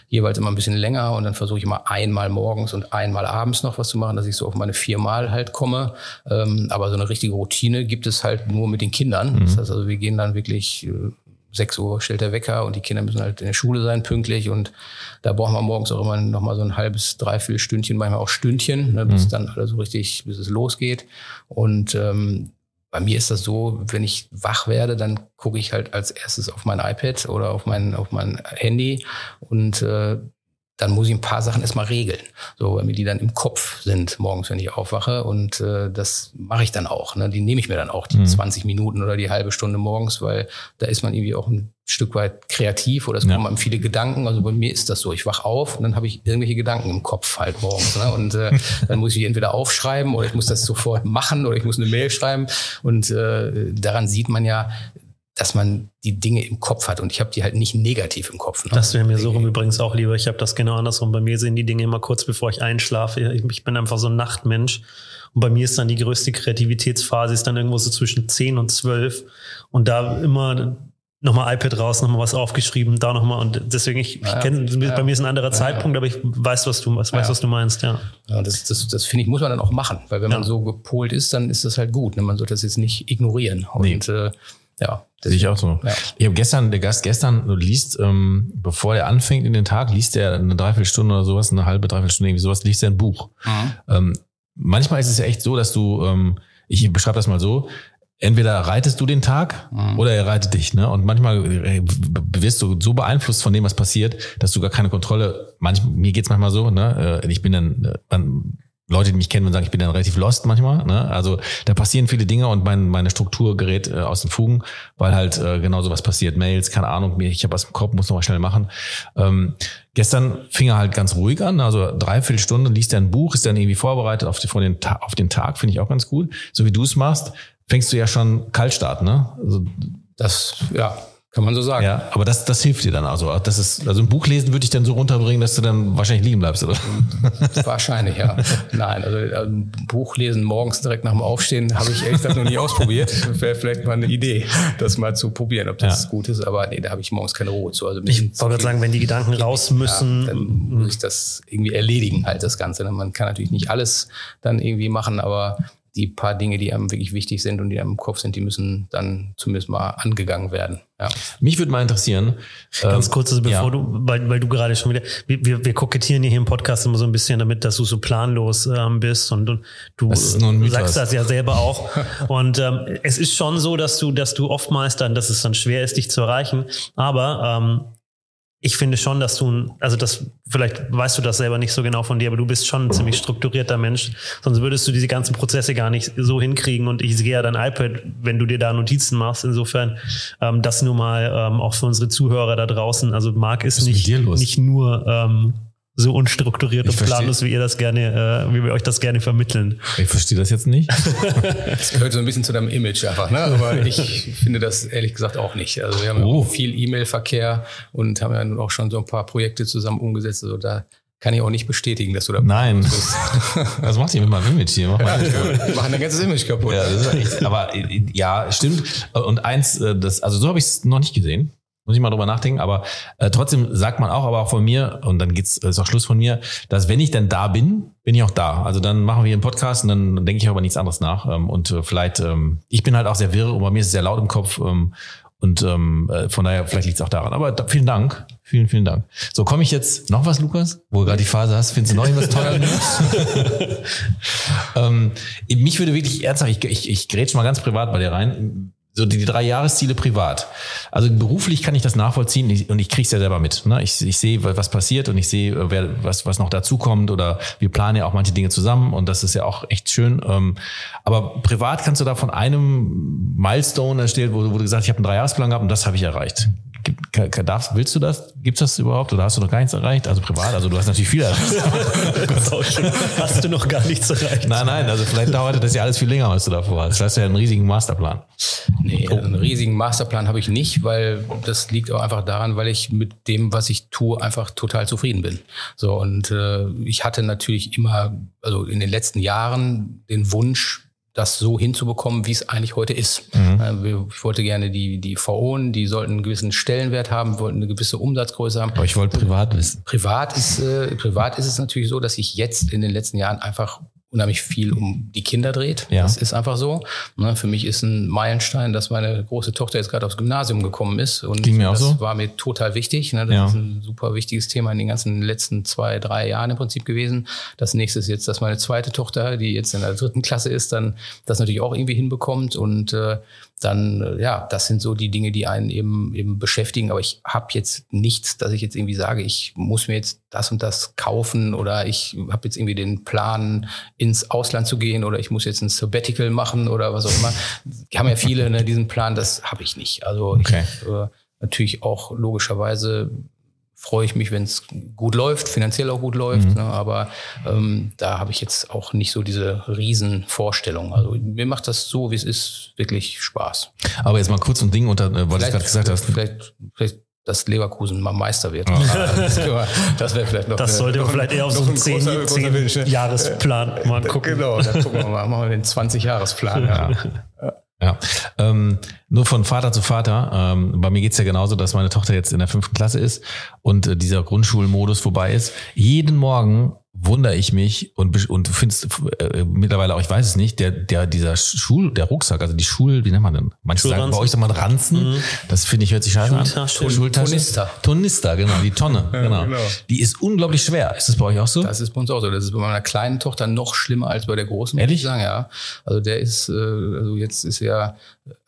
jeweils immer ein bisschen länger und dann versuche ich immer einmal morgens und einmal abends noch was zu machen, dass ich so auf meine viermal halt komme. Ähm, aber so eine richtige Routine gibt es halt nur mit den Kindern. Mhm. Das heißt also, wir gehen dann wirklich äh, 6 Uhr stellt der Wecker und die Kinder müssen halt in der Schule sein, pünktlich. Und da brauchen wir morgens auch immer noch mal so ein halbes, dreiviertel Stündchen, manchmal auch Stündchen, ne, bis mhm. dann alles so richtig, bis es losgeht. Und ähm, bei mir ist das so, wenn ich wach werde, dann gucke ich halt als erstes auf mein iPad oder auf mein, auf mein Handy und äh, dann muss ich ein paar Sachen erstmal regeln, so weil mir die dann im Kopf sind morgens, wenn ich aufwache und äh, das mache ich dann auch. Ne? Die nehme ich mir dann auch die mhm. 20 Minuten oder die halbe Stunde morgens, weil da ist man irgendwie auch ein Stück weit kreativ oder es kommen einem viele Gedanken. Also bei mir ist das so. Ich wach auf und dann habe ich irgendwelche Gedanken im Kopf halt morgens. Ne? Und äh, dann muss ich entweder aufschreiben oder ich muss das sofort machen oder ich muss eine Mail schreiben. Und äh, daran sieht man ja, dass man die Dinge im Kopf hat und ich habe die halt nicht negativ im Kopf. Ne? Das wäre mir so rum übrigens auch lieber. Ich habe das genau andersrum. Bei mir sind die Dinge immer kurz bevor ich einschlafe. Ich, bin einfach so ein Nachtmensch. Und bei mir ist dann die größte Kreativitätsphase ist dann irgendwo so zwischen 10 und 12. Und da immer nochmal iPad raus, nochmal was aufgeschrieben, da nochmal. Und deswegen, ich, ich kenne, ja, bei mir ist ein anderer ja, Zeitpunkt, aber ich weiß, was du, was, weiß, was du meinst, ja. ja das, das, das finde ich, muss man dann auch machen, weil wenn man so gepolt ist, dann ist das halt gut. Ne? Man sollte das jetzt nicht ignorieren. Und nee. äh, ja, das sehe ich auch so. Ja. Ich habe gestern, der Gast gestern, liest, ähm, bevor er anfängt in den Tag, liest er eine Dreiviertelstunde oder sowas, eine halbe, Dreiviertelstunde, irgendwie sowas, liest er ein Buch. Mhm. Ähm, manchmal ist es ja echt so, dass du, ähm, ich beschreibe das mal so, entweder reitest du den Tag mhm. oder er reitet dich. Ne? Und manchmal äh, wirst du so beeinflusst von dem, was passiert, dass du gar keine Kontrolle, manch, mir geht's manchmal so, ne? Äh, ich bin dann, dann Leute, die mich kennen und sagen, ich bin dann relativ lost manchmal. Ne? Also da passieren viele Dinge und mein, meine Struktur gerät äh, aus den Fugen, weil halt äh, genau sowas passiert. Mails, keine Ahnung, ich habe was im Kopf, muss noch mal schnell machen. Ähm, gestern fing er halt ganz ruhig an, also dreiviertel Stunde, liest er ein Buch, ist dann irgendwie vorbereitet auf, die, vor den, auf den Tag, finde ich auch ganz gut. So wie du es machst, fängst du ja schon Kaltstart, ne? Also, das, ja, kann man so sagen. Ja, aber das, das hilft dir dann also. Das ist, also ein Buch lesen würde ich dann so runterbringen, dass du dann wahrscheinlich liegen bleibst, oder? Wahrscheinlich, ja. Nein, also ein Buch lesen morgens direkt nach dem Aufstehen habe ich ehrlich gesagt noch nie ausprobiert. Wäre vielleicht mal eine Idee, das mal zu probieren, ob das ja. gut ist. Aber nee, da habe ich morgens keine Ruhe zu. Also ich wollte gerade sagen, wenn die Gedanken raus müssen. Ja, dann muss ich das irgendwie erledigen, halt das Ganze. Man kann natürlich nicht alles dann irgendwie machen, aber die paar Dinge, die einem wirklich wichtig sind und die einem im Kopf sind, die müssen dann zumindest mal angegangen werden. Ja. Mich würde mal interessieren. Ganz ähm, kurz, also bevor ja. du, weil, weil du gerade schon wieder, wir, wir kokettieren hier im Podcast immer so ein bisschen damit, dass du so planlos ähm, bist und, und du sagst das ja selber auch. und ähm, es ist schon so, dass du, dass du oftmals dann, dass es dann schwer ist, dich zu erreichen. Aber ähm, ich finde schon, dass du, also das, vielleicht weißt du das selber nicht so genau von dir, aber du bist schon ein ziemlich strukturierter Mensch. Sonst würdest du diese ganzen Prozesse gar nicht so hinkriegen. Und ich sehe ja dein iPad, wenn du dir da Notizen machst. Insofern, ähm, das nur mal ähm, auch für unsere Zuhörer da draußen. Also Marc ist, ist nicht, nicht nur ähm, so unstrukturiert ich und planlos, wie ihr das gerne, äh, wie wir euch das gerne vermitteln. Ich verstehe das jetzt nicht. das gehört so ein bisschen zu deinem Image einfach, ne? Aber ich finde das ehrlich gesagt auch nicht. Also wir haben oh. ja auch viel E-Mail-Verkehr und haben ja nun auch schon so ein paar Projekte zusammen umgesetzt. Also da kann ich auch nicht bestätigen, dass du da Nein. bist. Was macht ihr mit meinem Image hier? Mach mal ja, machen dein ganzes Image kaputt. Ja, echt, aber ja, stimmt. Und eins, äh, das, also so habe ich es noch nicht gesehen. Muss ich mal drüber nachdenken, aber äh, trotzdem sagt man auch, aber auch von mir, und dann geht's, ist auch Schluss von mir, dass wenn ich dann da bin, bin ich auch da. Also dann machen wir einen Podcast und dann, denke ich aber nichts anderes nach. Ähm, und äh, vielleicht, ähm, ich bin halt auch sehr wirr und bei mir ist es sehr laut im Kopf. Ähm, und ähm, äh, von daher, vielleicht liegt es auch daran. Aber da, vielen Dank. Vielen, vielen Dank. So, komme ich jetzt noch was, Lukas? Wo du gerade die Phase hast, findest du noch irgendwas toll? ähm, mich würde wirklich ernsthaft, ich, ich, ich grätsch mal ganz privat bei dir rein so die, die drei Jahresziele privat. Also beruflich kann ich das nachvollziehen und ich kriege es ja selber mit. Ne? Ich, ich sehe, was passiert und ich sehe, wer, was, was noch dazukommt oder wir planen ja auch manche Dinge zusammen und das ist ja auch echt schön. Ähm, aber privat kannst du da von einem Milestone erstellen, wo, wo du gesagt hast, ich habe einen Dreijahresplan gehabt und das habe ich erreicht. Darfst, willst du das? Gibt's das überhaupt oder hast du noch gar nichts erreicht? Also privat, also du hast natürlich viel erreicht. hast du noch gar nichts erreicht? Nein, nein, also vielleicht dauert das ja alles viel länger, als du davor hast. Du hast ja einen riesigen Masterplan. Nee, also einen riesigen Masterplan habe ich nicht, weil das liegt auch einfach daran, weil ich mit dem, was ich tue, einfach total zufrieden bin. So und äh, ich hatte natürlich immer, also in den letzten Jahren den Wunsch, das so hinzubekommen, wie es eigentlich heute ist. Mhm. Äh, ich wollte gerne die, die VOen, die sollten einen gewissen Stellenwert haben, wollten eine gewisse Umsatzgröße haben. Aber ich wollte privat wissen. Privat ist, äh, privat ist es natürlich so, dass ich jetzt in den letzten Jahren einfach unheimlich viel um die Kinder dreht. Ja. Das ist einfach so. Ne, für mich ist ein Meilenstein, dass meine große Tochter jetzt gerade aufs Gymnasium gekommen ist. Und Ging mir das auch so. war mir total wichtig. Ne, das ja. ist ein super wichtiges Thema in den ganzen letzten zwei, drei Jahren im Prinzip gewesen. Das nächste ist jetzt, dass meine zweite Tochter, die jetzt in der dritten Klasse ist, dann das natürlich auch irgendwie hinbekommt. Und äh, dann, äh, ja, das sind so die Dinge, die einen eben, eben beschäftigen. Aber ich habe jetzt nichts, dass ich jetzt irgendwie sage, ich muss mir jetzt das und das kaufen oder ich habe jetzt irgendwie den Plan, ins Ausland zu gehen oder ich muss jetzt ein Sabbatical machen oder was auch immer. Die haben ja viele ne, diesen Plan, das habe ich nicht. Also okay. ich äh, natürlich auch logischerweise freue ich mich, wenn es gut läuft, finanziell auch gut läuft. Mhm. Ne? Aber ähm, da habe ich jetzt auch nicht so diese Riesenvorstellung. Also mir macht das so, wie es ist, wirklich Spaß. Aber jetzt mal kurz ein Ding unter, äh, weil du gerade gesagt hast. Vielleicht, vielleicht dass Leverkusen mal Meister wird. das, das wäre vielleicht noch. Das eine, sollte man vielleicht eher auf so einen 10, 10 Jahresplan mal gucken. Genau, da gucken wir mal, machen wir den 20 Jahresplan. Ja. Ja, ähm, nur von Vater zu Vater. Ähm, bei mir geht's ja genauso, dass meine Tochter jetzt in der fünften Klasse ist und äh, dieser Grundschulmodus vorbei ist. Jeden Morgen wundere ich mich und und du findest äh, mittlerweile auch, ich weiß es nicht, der der dieser Schul, der Rucksack, also die Schul, wie nennt man denn? Manche sagen bei euch sagt man Ranzen. Mhm. Das finde ich hört sich scheiße Schultasche. an. Schultasche. Tonister. Tonister, genau, die Tonne, ja, genau. genau. Die ist unglaublich schwer. Ist das bei euch auch so? Das ist bei uns auch so. Das ist bei meiner kleinen Tochter noch schlimmer als bei der großen, Ehrlich? muss ich sagen, ja. Also der ist, äh, also jetzt ist er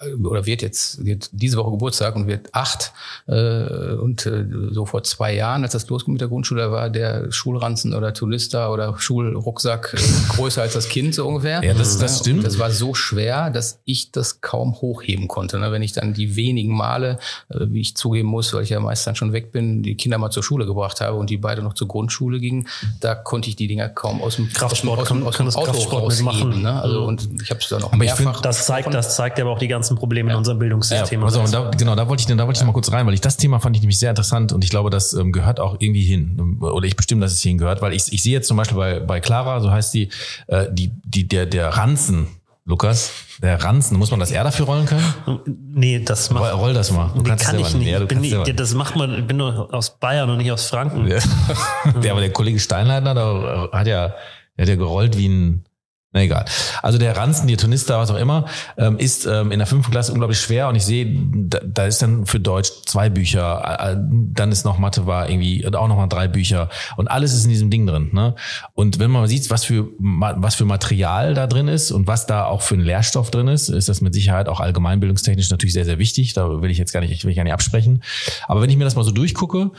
äh, oder wird jetzt wird diese Woche Geburtstag und wird acht äh, und äh, so vor zwei Jahren, als das losging mit der Grundschule, war der Schulranzen oder Tourista oder Schulrucksack äh, größer als das Kind so ungefähr. Ja, das, das stimmt. Und das war so schwer, dass ich das kaum hochheben konnte. Ne? Wenn ich dann die wenigen Male, äh, wie ich zugeben muss, weil ich ja meist dann schon weg bin, die Kinder mal zur Schule gebracht habe und die beide noch zur Grundschule gingen, da konnte ich die Dinger kaum aus dem Kraftsport aus dem, aus dem, aus dem Auto Kraftsport rausheben. Ne? Also und ich habe es dann auch aber mehrfach. Ich find, das zeigt, das zeigt aber auch die ganzen Probleme ja. in unserem Bildungssystem. Ja, also, und da, genau, da wollte ich, da wollte ich noch mal kurz rein, weil ich das Thema fand ich nämlich sehr interessant und ich glaube, das ähm, gehört auch irgendwie hin. Oder ich bestimme, dass es hierhin gehört, weil ich, ich sehe jetzt zum Beispiel bei, bei Clara, so heißt die, äh, die, die, der, der Ranzen, Lukas, der Ranzen, muss man das eher dafür rollen können? Nee, das macht. Roll, roll das mal. Du nee, kann ich nicht. Ja, bin nicht das macht man, ich bin nur aus Bayern und nicht aus Franken. Ja. der, aber der Kollege Steinleitner, da hat ja, der hat ja gerollt wie ein, na egal. Also der Ranzen, die Tonista, was auch immer, ähm, ist ähm, in der fünften Klasse unglaublich schwer und ich sehe, da, da ist dann für Deutsch zwei Bücher, äh, dann ist noch Mathe war irgendwie auch noch mal drei Bücher und alles ist in diesem Ding drin. Ne? Und wenn man sieht, was für was für Material da drin ist und was da auch für ein Lehrstoff drin ist, ist das mit Sicherheit auch allgemeinbildungstechnisch natürlich sehr sehr wichtig. Da will ich jetzt gar nicht, ich will gar nicht absprechen. Aber wenn ich mir das mal so durchgucke,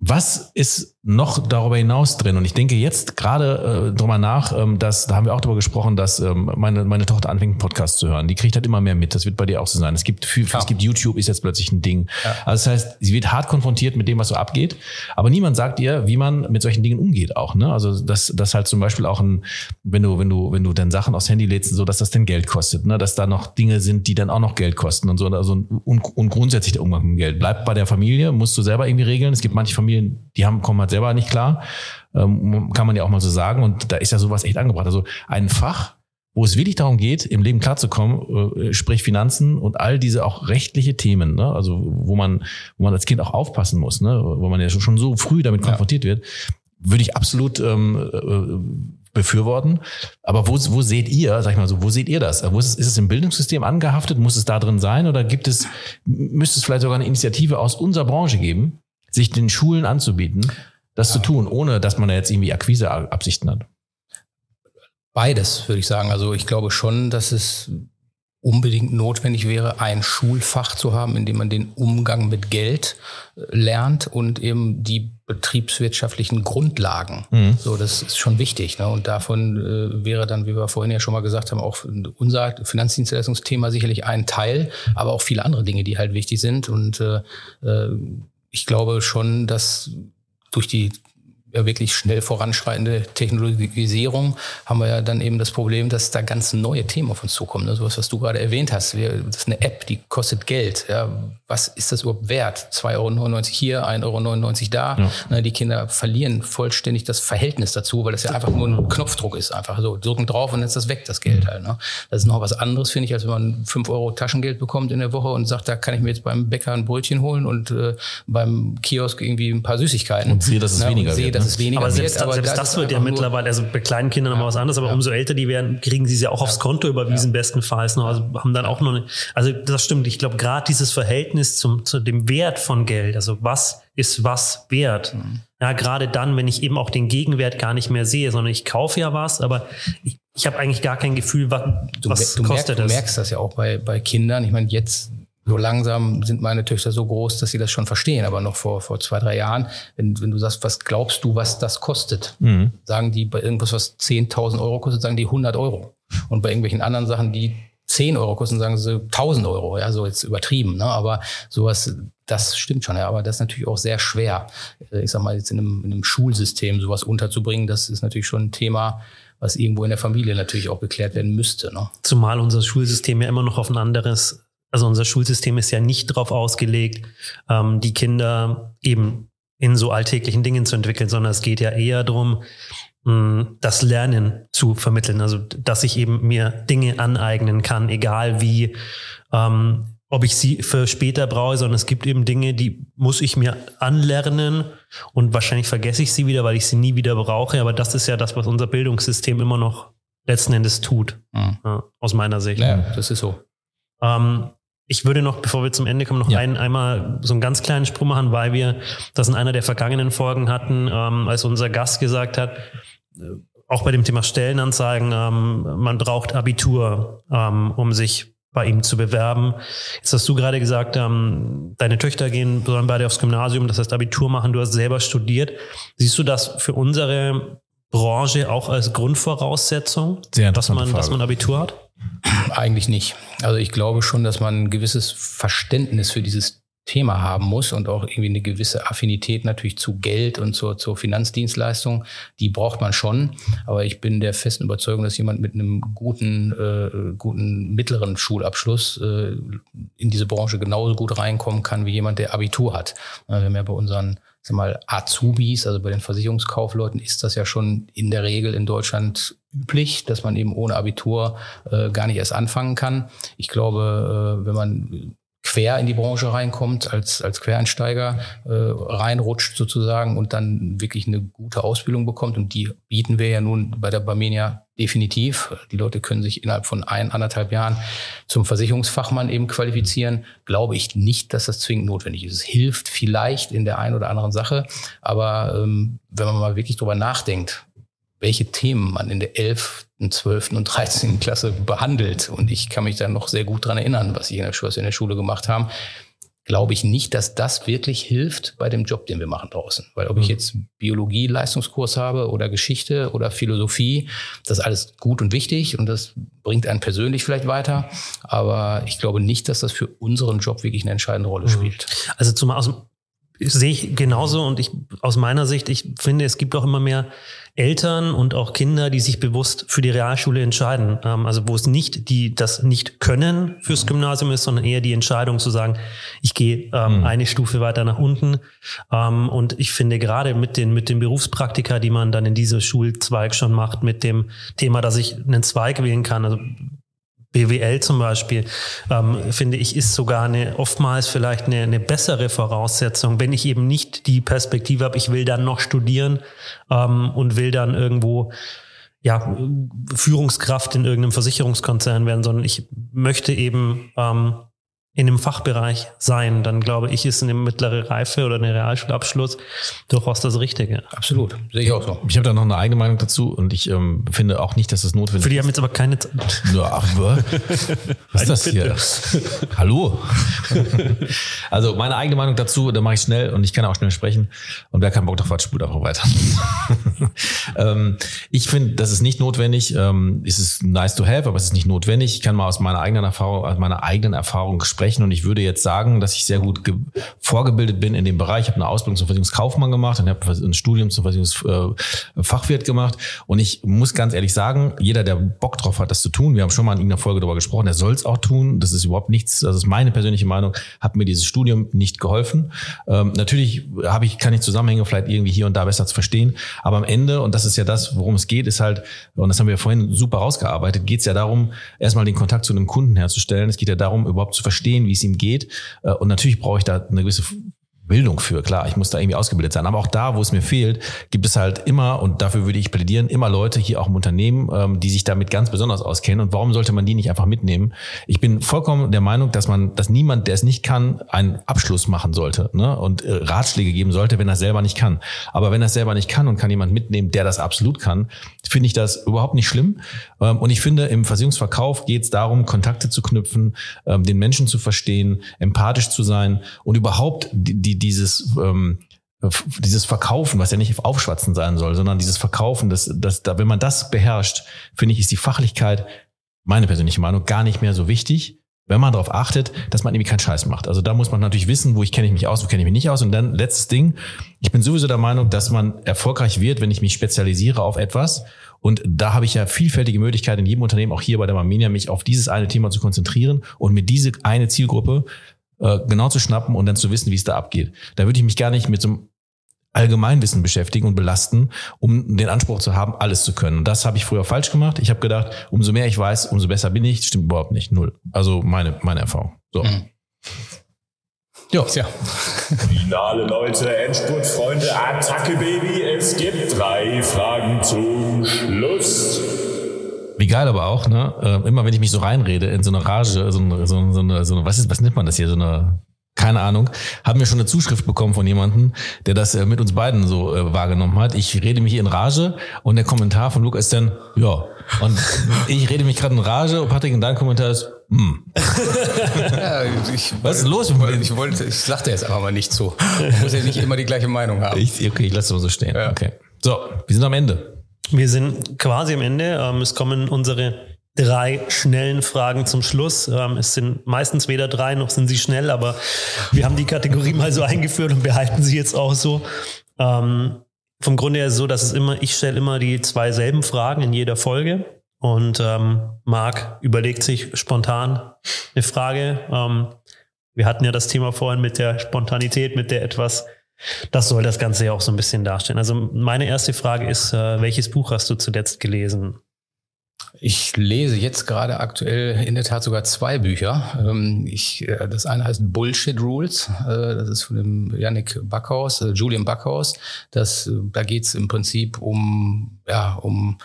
was ist noch darüber hinaus drin? Und ich denke jetzt gerade äh, drüber nach, ähm, dass, da haben wir auch darüber gesprochen, dass ähm, meine, meine Tochter anfängt, einen Podcast zu hören. Die kriegt halt immer mehr mit. Das wird bei dir auch so sein. Es gibt, viel, ja. es gibt YouTube, ist jetzt plötzlich ein Ding. Ja. Also das heißt, sie wird hart konfrontiert mit dem, was so abgeht. Aber niemand sagt ihr, wie man mit solchen Dingen umgeht auch. Ne? Also dass das halt zum Beispiel auch ein, wenn du, wenn du, wenn du dann Sachen aufs Handy lädst, so dass das dann Geld kostet, ne? dass da noch Dinge sind, die dann auch noch Geld kosten und so. Also und, und grundsätzlich der Umgang mit Geld. Bleibt bei der Familie, musst du selber irgendwie regeln. Es gibt manche Familien, Familien, die haben, kommen halt selber nicht klar. Ähm, kann man ja auch mal so sagen. Und da ist ja sowas echt angebracht. Also ein Fach, wo es wirklich darum geht, im Leben klarzukommen, äh, sprich Finanzen und all diese auch rechtliche Themen, ne? also wo man, wo man als Kind auch aufpassen muss, ne? wo man ja schon so früh damit konfrontiert ja. wird, würde ich absolut ähm, äh, befürworten. Aber wo, wo seht ihr, sag ich mal so, wo seht ihr das? Wo ist, es, ist es im Bildungssystem angehaftet? Muss es da drin sein? Oder gibt es, müsste es vielleicht sogar eine Initiative aus unserer Branche geben, sich den Schulen anzubieten, das ja. zu tun, ohne dass man da jetzt irgendwie Akquiseabsichten hat? Beides, würde ich sagen. Also ich glaube schon, dass es unbedingt notwendig wäre, ein Schulfach zu haben, in dem man den Umgang mit Geld äh, lernt und eben die betriebswirtschaftlichen Grundlagen. Mhm. So, das ist schon wichtig. Ne? Und davon äh, wäre dann, wie wir vorhin ja schon mal gesagt haben, auch unser Finanzdienstleistungsthema sicherlich ein Teil, aber auch viele andere Dinge, die halt wichtig sind. Und äh, äh ich glaube schon, dass odpustí ja wirklich schnell voranschreitende Technologisierung haben wir ja dann eben das Problem, dass da ganz neue Themen auf uns zukommen. Ne? Sowas, was du gerade erwähnt hast. Wir, das ist eine App, die kostet Geld. Ja, was ist das überhaupt wert? 2,99 Euro hier, 1,99 Euro da. Ja. Na, die Kinder verlieren vollständig das Verhältnis dazu, weil das ja einfach nur ein Knopfdruck ist. Einfach so, drücken drauf und dann ist das weg, das Geld halt. Ne? Das ist noch was anderes, finde ich, als wenn man 5 Euro Taschengeld bekommt in der Woche und sagt, da kann ich mir jetzt beim Bäcker ein Brötchen holen und äh, beim Kiosk irgendwie ein paar Süßigkeiten. Und sehe, dass es Na, weniger sehe, wird. Dass ne? es weniger aber selbst, wird, aber selbst das, das wird ja mittlerweile, also bei kleinen Kindern ja, was anderes, aber ja. umso älter die werden, kriegen sie es ja auch aufs Konto überwiesen, bestenfalls noch. Also haben dann auch noch eine, also das stimmt. Ich glaube, gerade dieses Verhältnis zum, zu dem Wert von Geld, also was ist was wert. Mhm. Ja, gerade dann, wenn ich eben auch den Gegenwert gar nicht mehr sehe, sondern ich kaufe ja was, aber ich, ich habe eigentlich gar kein Gefühl, was, du, was du kostet merkst, das. Du merkst das ja auch bei, bei Kindern. Ich meine, jetzt so langsam sind meine Töchter so groß, dass sie das schon verstehen. Aber noch vor, vor zwei, drei Jahren, wenn, wenn du sagst, was glaubst du, was das kostet, mhm. sagen die bei irgendwas, was 10.000 Euro kostet, sagen die 100 Euro. Und bei irgendwelchen anderen Sachen, die 10 Euro kosten, sagen sie 1000 Euro. Ja, so jetzt übertrieben. Ne? Aber sowas das stimmt schon, ja, aber das ist natürlich auch sehr schwer. Äh, ich sag mal, jetzt in einem, in einem Schulsystem sowas unterzubringen, das ist natürlich schon ein Thema, was irgendwo in der Familie natürlich auch geklärt werden müsste. Ne? Zumal unser Schulsystem ja immer noch auf ein anderes, also unser Schulsystem ist ja nicht darauf ausgelegt, ähm, die Kinder eben in so alltäglichen Dingen zu entwickeln, sondern es geht ja eher darum, das Lernen zu vermitteln. Also, dass ich eben mir Dinge aneignen kann, egal wie, ähm, ob ich sie für später brauche, sondern es gibt eben Dinge, die muss ich mir anlernen und wahrscheinlich vergesse ich sie wieder, weil ich sie nie wieder brauche. Aber das ist ja das, was unser Bildungssystem immer noch letzten Endes tut, mhm. ja, aus meiner Sicht. Ja, das ist so. Ähm, ich würde noch, bevor wir zum Ende kommen, noch ja. ein, einmal so einen ganz kleinen Sprung machen, weil wir das in einer der vergangenen Folgen hatten, ähm, als unser Gast gesagt hat, äh, auch bei dem Thema Stellenanzeigen, ähm, man braucht Abitur, ähm, um sich bei ihm zu bewerben. Jetzt hast du gerade gesagt, ähm, deine Töchter gehen sollen beide aufs Gymnasium, das heißt Abitur machen, du hast selber studiert. Siehst du das für unsere Branche auch als Grundvoraussetzung, dass man, dass man Abitur hat? Eigentlich nicht. Also ich glaube schon, dass man ein gewisses Verständnis für dieses Thema haben muss und auch irgendwie eine gewisse Affinität natürlich zu Geld und zur, zur Finanzdienstleistung, die braucht man schon. Aber ich bin der festen Überzeugung, dass jemand mit einem guten, äh, guten mittleren Schulabschluss äh, in diese Branche genauso gut reinkommen kann wie jemand, der Abitur hat. Wir haben ja bei unseren sag mal, Azubis, also bei den Versicherungskaufleuten ist das ja schon in der Regel in Deutschland üblich, dass man eben ohne Abitur äh, gar nicht erst anfangen kann. Ich glaube, äh, wenn man quer in die Branche reinkommt, als, als Quereinsteiger äh, reinrutscht sozusagen und dann wirklich eine gute Ausbildung bekommt. Und die bieten wir ja nun bei der Barmenia definitiv. Die Leute können sich innerhalb von ein, anderthalb Jahren zum Versicherungsfachmann eben qualifizieren. Glaube ich nicht, dass das zwingend notwendig ist. Es hilft vielleicht in der einen oder anderen Sache, aber ähm, wenn man mal wirklich drüber nachdenkt, welche Themen man in der 11., 12. und 13. Klasse behandelt. Und ich kann mich da noch sehr gut dran erinnern, was ich in der, Schule, in der Schule gemacht haben. Glaube ich nicht, dass das wirklich hilft bei dem Job, den wir machen draußen. Weil ob ich mhm. jetzt Biologie, Leistungskurs habe oder Geschichte oder Philosophie, das ist alles gut und wichtig und das bringt einen persönlich vielleicht weiter. Aber ich glaube nicht, dass das für unseren Job wirklich eine entscheidende Rolle mhm. spielt. Also zum aus sehe ich genauso und ich aus meiner Sicht, ich finde, es gibt auch immer mehr Eltern und auch Kinder, die sich bewusst für die Realschule entscheiden. Ähm, also wo es nicht die das nicht können fürs Gymnasium ist, sondern eher die Entscheidung zu sagen, ich gehe ähm, mhm. eine Stufe weiter nach unten. Ähm, und ich finde gerade mit den mit den Berufspraktika, die man dann in diesem Schulzweig schon macht, mit dem Thema, dass ich einen Zweig wählen kann, also BWL zum Beispiel, ähm, finde ich, ist sogar eine, oftmals vielleicht eine, eine bessere Voraussetzung, wenn ich eben nicht die Perspektive habe, ich will dann noch studieren ähm, und will dann irgendwo ja, Führungskraft in irgendeinem Versicherungskonzern werden, sondern ich möchte eben ähm, in dem Fachbereich sein, dann glaube ich, ist eine mittlere Reife oder eine Realschulabschluss durchaus das Richtige. Absolut, sehe ich auch so. Ich habe da noch eine eigene Meinung dazu und ich ähm, finde auch nicht, dass es notwendig ist. Für die haben jetzt aber keine Zeit. Ja, ach, was ist das hier? Hallo? also meine eigene Meinung dazu, da mache ich schnell und ich kann auch schnell sprechen und wer keinen Bock drauf hat, spult einfach weiter. ähm, ich finde, das ist nicht notwendig. Ähm, es ist nice to have, aber es ist nicht notwendig. Ich kann mal aus meiner eigenen Erfahrung, aus meiner eigenen Erfahrung sprechen sprechen und ich würde jetzt sagen, dass ich sehr gut vorgebildet bin in dem Bereich. Ich habe eine Ausbildung zum Versicherungskaufmann gemacht und habe ein Studium zum Versicherungsfachwirt gemacht und ich muss ganz ehrlich sagen, jeder, der Bock drauf hat, das zu tun, wir haben schon mal in irgendeiner Folge darüber gesprochen, der soll es auch tun. Das ist überhaupt nichts, das ist meine persönliche Meinung, hat mir dieses Studium nicht geholfen. Ähm, natürlich habe ich, kann ich Zusammenhänge vielleicht irgendwie hier und da besser zu verstehen, aber am Ende, und das ist ja das, worum es geht, ist halt, und das haben wir vorhin super rausgearbeitet, geht es ja darum, erstmal den Kontakt zu einem Kunden herzustellen. Es geht ja darum, überhaupt zu verstehen, verstehen, wie es ihm geht. Äh, und natürlich brauche ich da eine gewisse Bildung für, klar, ich muss da irgendwie ausgebildet sein. Aber auch da, wo es mir fehlt, gibt es halt immer, und dafür würde ich plädieren, immer Leute hier auch im Unternehmen, ähm, die sich damit ganz besonders auskennen. Und warum sollte man die nicht einfach mitnehmen? Ich bin vollkommen der Meinung, dass man, dass niemand, der es nicht kann, einen Abschluss machen sollte ne? und äh, Ratschläge geben sollte, wenn er selber nicht kann. Aber wenn er selber nicht kann und kann jemand mitnehmen, der das absolut kann, finde ich das überhaupt nicht schlimm. Ähm, und ich finde, im Versicherungsverkauf geht es darum, Kontakte zu knüpfen, ähm, den Menschen zu verstehen, empathisch zu sein und überhaupt die, die dieses ähm, dieses Verkaufen, was ja nicht aufschwatzen sein soll, sondern dieses Verkaufen, das, das, da, wenn man das beherrscht, finde ich, ist die Fachlichkeit, meine persönliche Meinung, gar nicht mehr so wichtig, wenn man darauf achtet, dass man irgendwie keinen Scheiß macht. Also da muss man natürlich wissen, wo ich kenne ich mich aus, wo kenne ich mich nicht aus. Und dann letztes Ding, ich bin sowieso der Meinung, dass man erfolgreich wird, wenn ich mich spezialisiere auf etwas. Und da habe ich ja vielfältige Möglichkeiten in jedem Unternehmen, auch hier bei der Marminia, mich auf dieses eine Thema zu konzentrieren und mir diese eine Zielgruppe äh, genau zu schnappen und dann zu wissen, wie es da abgeht. Da würde ich mich gar nicht mit so einem Allgemeinwissen beschäftigen und belasten, um den Anspruch zu haben, alles zu können. Und das habe ich früher falsch gemacht. Ich habe gedacht, umso mehr ich weiß, umso besser bin ich. Stimmt überhaupt nicht. Null. Also meine, meine Erfahrung. So. Mhm. Jo. Ja. Finale Leute, Endspurtfreunde, Attacke Baby. Es gibt drei Fragen zum Schluss. Wie geil aber auch, ne? Äh, immer wenn ich mich so reinrede in so eine Rage, so eine, so eine, so eine was ist, was nennt man das hier? So eine keine Ahnung, haben wir schon eine Zuschrift bekommen von jemandem, der das äh, mit uns beiden so äh, wahrgenommen hat. Ich rede mich in Rage und der Kommentar von Luca ist dann, ja. Und ich rede mich gerade in Rage und Patrick, in deinem Kommentar ist, hm. ja, ich, Was ist los? Ich wollte, ich sagte jetzt einfach mal nicht so. Ich muss ja nicht immer die gleiche Meinung haben. Ich, okay, ich lasse es so stehen. Ja. Okay. So, wir sind am Ende. Wir sind quasi am Ende. Ähm, es kommen unsere drei schnellen Fragen zum Schluss. Ähm, es sind meistens weder drei noch sind sie schnell, aber wir haben die Kategorie mal so eingeführt und behalten sie jetzt auch so. Ähm, vom Grunde her so, dass es immer, ich stelle immer die zwei selben Fragen in jeder Folge und ähm, Marc überlegt sich spontan eine Frage. Ähm, wir hatten ja das Thema vorhin mit der Spontanität, mit der etwas das soll das Ganze ja auch so ein bisschen darstellen. Also meine erste Frage ist, äh, welches Buch hast du zuletzt gelesen? Ich lese jetzt gerade aktuell in der Tat sogar zwei Bücher. Ähm, ich, äh, das eine heißt Bullshit Rules. Äh, das ist von dem Yannick Backhaus, Julian Backhaus. Das, da geht es im Prinzip um, ja, um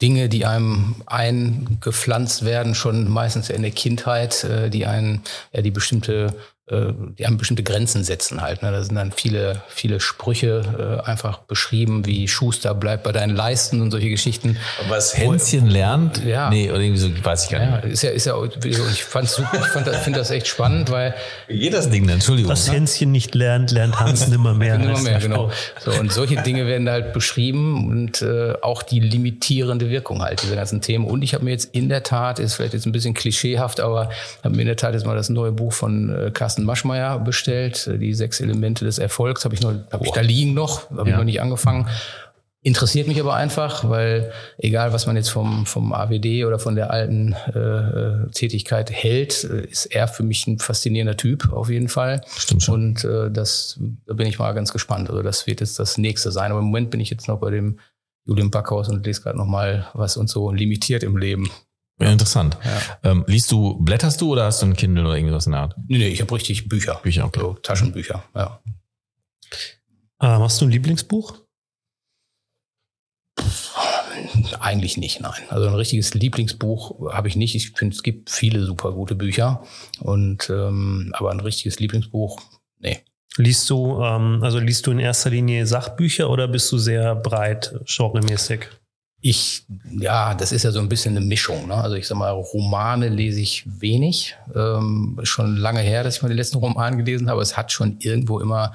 Dinge, die einem eingepflanzt werden, schon meistens in der Kindheit, die einen, ja, die bestimmte die haben bestimmte Grenzen setzen halt. Ne? Da sind dann viele, viele Sprüche äh, einfach beschrieben, wie Schuster bleibt bei deinen Leisten und solche Geschichten. Was Hänschen lernt? Ja. Nee, oder irgendwie so, weiß ich gar nicht. Ja, ist ja, ist ja, ich fand's super, ich fand, finde das echt spannend, weil. Jedes Ding, Entschuldigung. Was Hänschen nicht lernt, lernt Hans nimmer mehr. nimmer mehr, genau. So, und solche Dinge werden da halt beschrieben und äh, auch die limitierende Wirkung halt, diese ganzen Themen. Und ich habe mir jetzt in der Tat, ist vielleicht jetzt ein bisschen klischeehaft, aber habe mir in der Tat jetzt mal das neue Buch von äh, Carsten Carsten Maschmeyer bestellt. Die sechs Elemente des Erfolgs habe ich noch, habe ich da liegen noch, habe ja. ich noch nicht angefangen. Interessiert mich aber einfach, weil egal was man jetzt vom, vom AWD oder von der alten äh, Tätigkeit hält, äh, ist er für mich ein faszinierender Typ auf jeden Fall. Stimmt schon. Und äh, das da bin ich mal ganz gespannt. Also das wird jetzt das nächste sein. Aber im Moment bin ich jetzt noch bei dem Julian Backhaus und lese gerade noch mal, was uns so limitiert im Leben. Ja, interessant. Ja. Ähm, liest du, blätterst du oder hast du ein Kindle oder irgendwas in der Art? Nee, nee, ich habe richtig Bücher. Bücher, okay. So, Taschenbücher, ja. Ähm, hast du ein Lieblingsbuch? Eigentlich nicht, nein. Also ein richtiges Lieblingsbuch habe ich nicht. Ich finde, es gibt viele super gute Bücher. Und ähm, aber ein richtiges Lieblingsbuch, nee. Liest du, ähm, also liest du in erster Linie Sachbücher oder bist du sehr breit genremäßig? Ich, ja, das ist ja so ein bisschen eine Mischung. Ne? Also ich sag mal, Romane lese ich wenig. Ähm, schon lange her, dass ich mal den letzten Roman gelesen habe. Es hat schon irgendwo immer,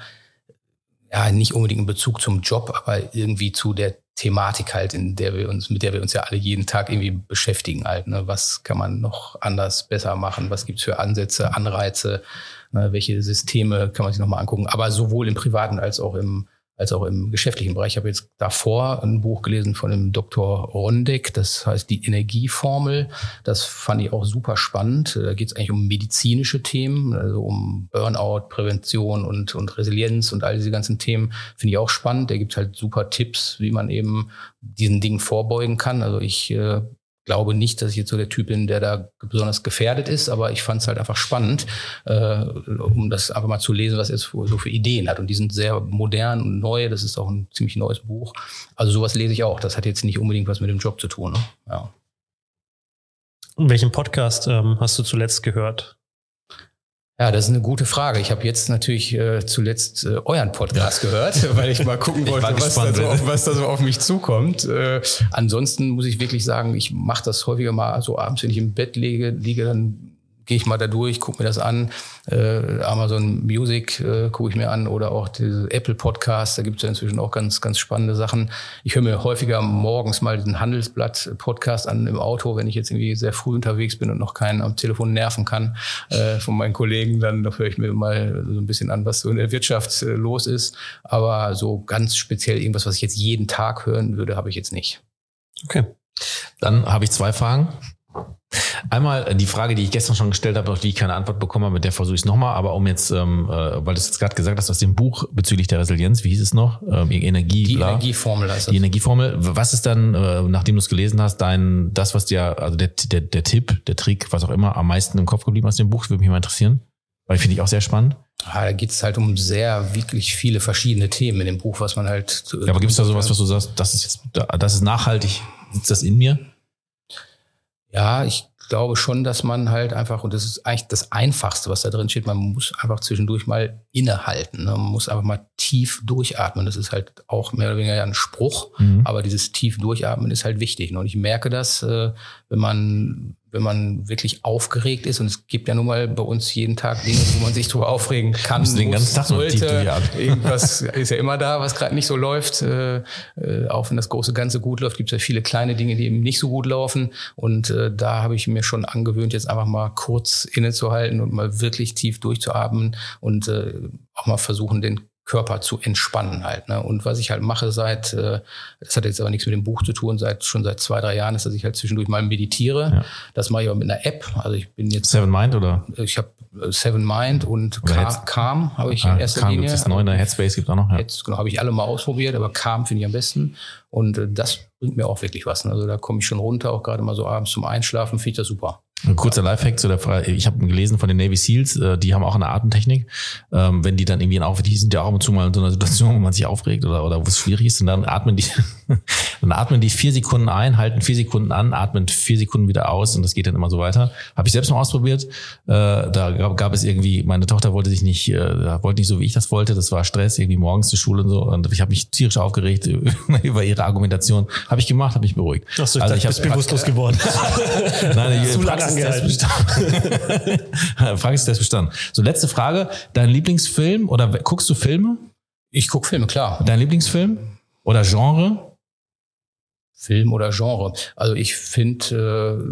ja, nicht unbedingt einen Bezug zum Job, aber irgendwie zu der Thematik halt, in der wir uns, mit der wir uns ja alle jeden Tag irgendwie beschäftigen halt. Ne? Was kann man noch anders, besser machen? Was gibt's für Ansätze, Anreize? Ne? Welche Systeme kann man sich nochmal angucken? Aber sowohl im privaten als auch im als auch im geschäftlichen Bereich. Ich habe jetzt davor ein Buch gelesen von dem Dr. Rondeck, das heißt die Energieformel. Das fand ich auch super spannend. Da geht es eigentlich um medizinische Themen, also um Burnout, Prävention und, und Resilienz und all diese ganzen Themen. Finde ich auch spannend. Der gibt halt super Tipps, wie man eben diesen Dingen vorbeugen kann. Also ich äh, glaube nicht, dass ich jetzt so der Typ bin, der da besonders gefährdet ist, aber ich fand es halt einfach spannend, äh, um das einfach mal zu lesen, was er so für Ideen hat. Und die sind sehr modern und neu. Das ist auch ein ziemlich neues Buch. Also sowas lese ich auch. Das hat jetzt nicht unbedingt was mit dem Job zu tun. Ne? Ja. Welchen Podcast ähm, hast du zuletzt gehört? Ja, das ist eine gute Frage. Ich habe jetzt natürlich äh, zuletzt äh, euren Podcast ja. gehört, weil ich mal gucken wollte, was da, so auf, was da, so auf, mich zukommt. Äh, ansonsten muss ich wirklich sagen, ich mache das häufiger mal so abends, wenn ich im Bett liege, liege dann gehe ich mal da durch, gucke mir das an. Äh, Amazon Music äh, gucke ich mir an oder auch diese Apple Podcasts, da gibt es ja inzwischen auch ganz, ganz spannende Sachen. Ich höre mir häufiger morgens mal den Handelsblatt-Podcast an im Auto, wenn ich jetzt irgendwie sehr früh unterwegs bin und noch keinen am Telefon nerven kann äh, von meinen Kollegen, dann höre ich mir mal so ein bisschen an, was so in der Wirtschaft äh, los ist. Aber so ganz speziell irgendwas, was ich jetzt jeden Tag hören würde, habe ich jetzt nicht. Okay. Dann habe ich zwei Fragen. Einmal die Frage, die ich gestern schon gestellt habe, auf die ich keine Antwort bekommen habe, mit der versuche ich es nochmal. Aber um jetzt, ähm, äh, weil du es jetzt gerade gesagt hast, aus dem Buch bezüglich der Resilienz, wie hieß es noch? Ähm, Energie, Die bla. Energieformel heißt das. Die Energieformel. Was ist dann, äh, nachdem du es gelesen hast, dein, das, was dir, also der, der, der Tipp, der Trick, was auch immer, am meisten im Kopf geblieben aus dem Buch? Würde mich mal interessieren. Weil finde ich auch sehr spannend. Ah, da geht es halt um sehr, wirklich viele verschiedene Themen in dem Buch, was man halt. Ja, aber gibt es da sowas, was du sagst, das ist jetzt, das ist nachhaltig, sitzt das in mir? Ja, ich glaube schon, dass man halt einfach, und das ist eigentlich das Einfachste, was da drin steht, man muss einfach zwischendurch mal innehalten. Ne? Man muss einfach mal tief durchatmen. Das ist halt auch mehr oder weniger ein Spruch, Mhm. aber dieses tief durchatmen ist halt wichtig. Ne? Und ich merke das, äh, wenn man wenn man wirklich aufgeregt ist, und es gibt ja nun mal bei uns jeden Tag Dinge, wo man sich drüber aufregen kann, Müssen den muss, ganzen Tag durchatmen. Irgendwas ist ja immer da, was gerade nicht so läuft. Äh, äh, auch wenn das große Ganze gut läuft, gibt es ja viele kleine Dinge, die eben nicht so gut laufen. Und äh, da habe ich mir schon angewöhnt, jetzt einfach mal kurz innezuhalten und mal wirklich tief durchzuatmen und äh, auch mal versuchen, den Körper zu entspannen halt. Ne? Und was ich halt mache seit, äh, das hat jetzt aber nichts mit dem Buch zu tun, seit schon seit zwei, drei Jahren ist, dass ich halt zwischendurch mal meditiere. Ja. Das mache ich aber mit einer App. Also ich bin jetzt, Seven Mind oder? ich habe Seven Mind und Calm habe ich Ah, in erster Calm Linie. gibt's das neue, ne? Headspace gibt auch noch. Ja. Jetzt genau, habe ich alle mal ausprobiert, aber Calm finde ich am besten. Und äh, das bringt mir auch wirklich was. ne? Also da komme ich schon runter, auch gerade mal so abends zum Einschlafen, finde ich das super. Ein kurzer Lifehack zu der Frage. Ich habe gelesen von den Navy Seals, äh, die haben auch eine Atemtechnik. Ähm, wenn die dann irgendwie auf, die sind ja auch ab und zu mal in so einer Situation, wo man sich aufregt oder, oder wo es schwierig ist, und dann atmen die, dann atmen die vier Sekunden ein, halten vier Sekunden an, atmen vier Sekunden wieder aus und das geht dann immer so weiter. Habe ich selbst mal ausprobiert. Äh, da gab, gab es irgendwie, meine Tochter wollte sich nicht, äh, wollte nicht so, wie ich das wollte. Das war Stress, irgendwie morgens zur Schule und so. Und ich habe mich tierisch aufgeregt über ihre Argumentation. Habe ich gemacht, habe mich beruhigt. Ach so, ich Also dachte, ich hab- bewusstlos geworden. Nein, ich Zu lange Praxistest angehalten. bestanden. So, letzte Frage. Dein Lieblingsfilm oder guckst du Filme? Ich gucke Filme, klar. Dein Lieblingsfilm? Oder Genre? Film oder Genre. Also ich finde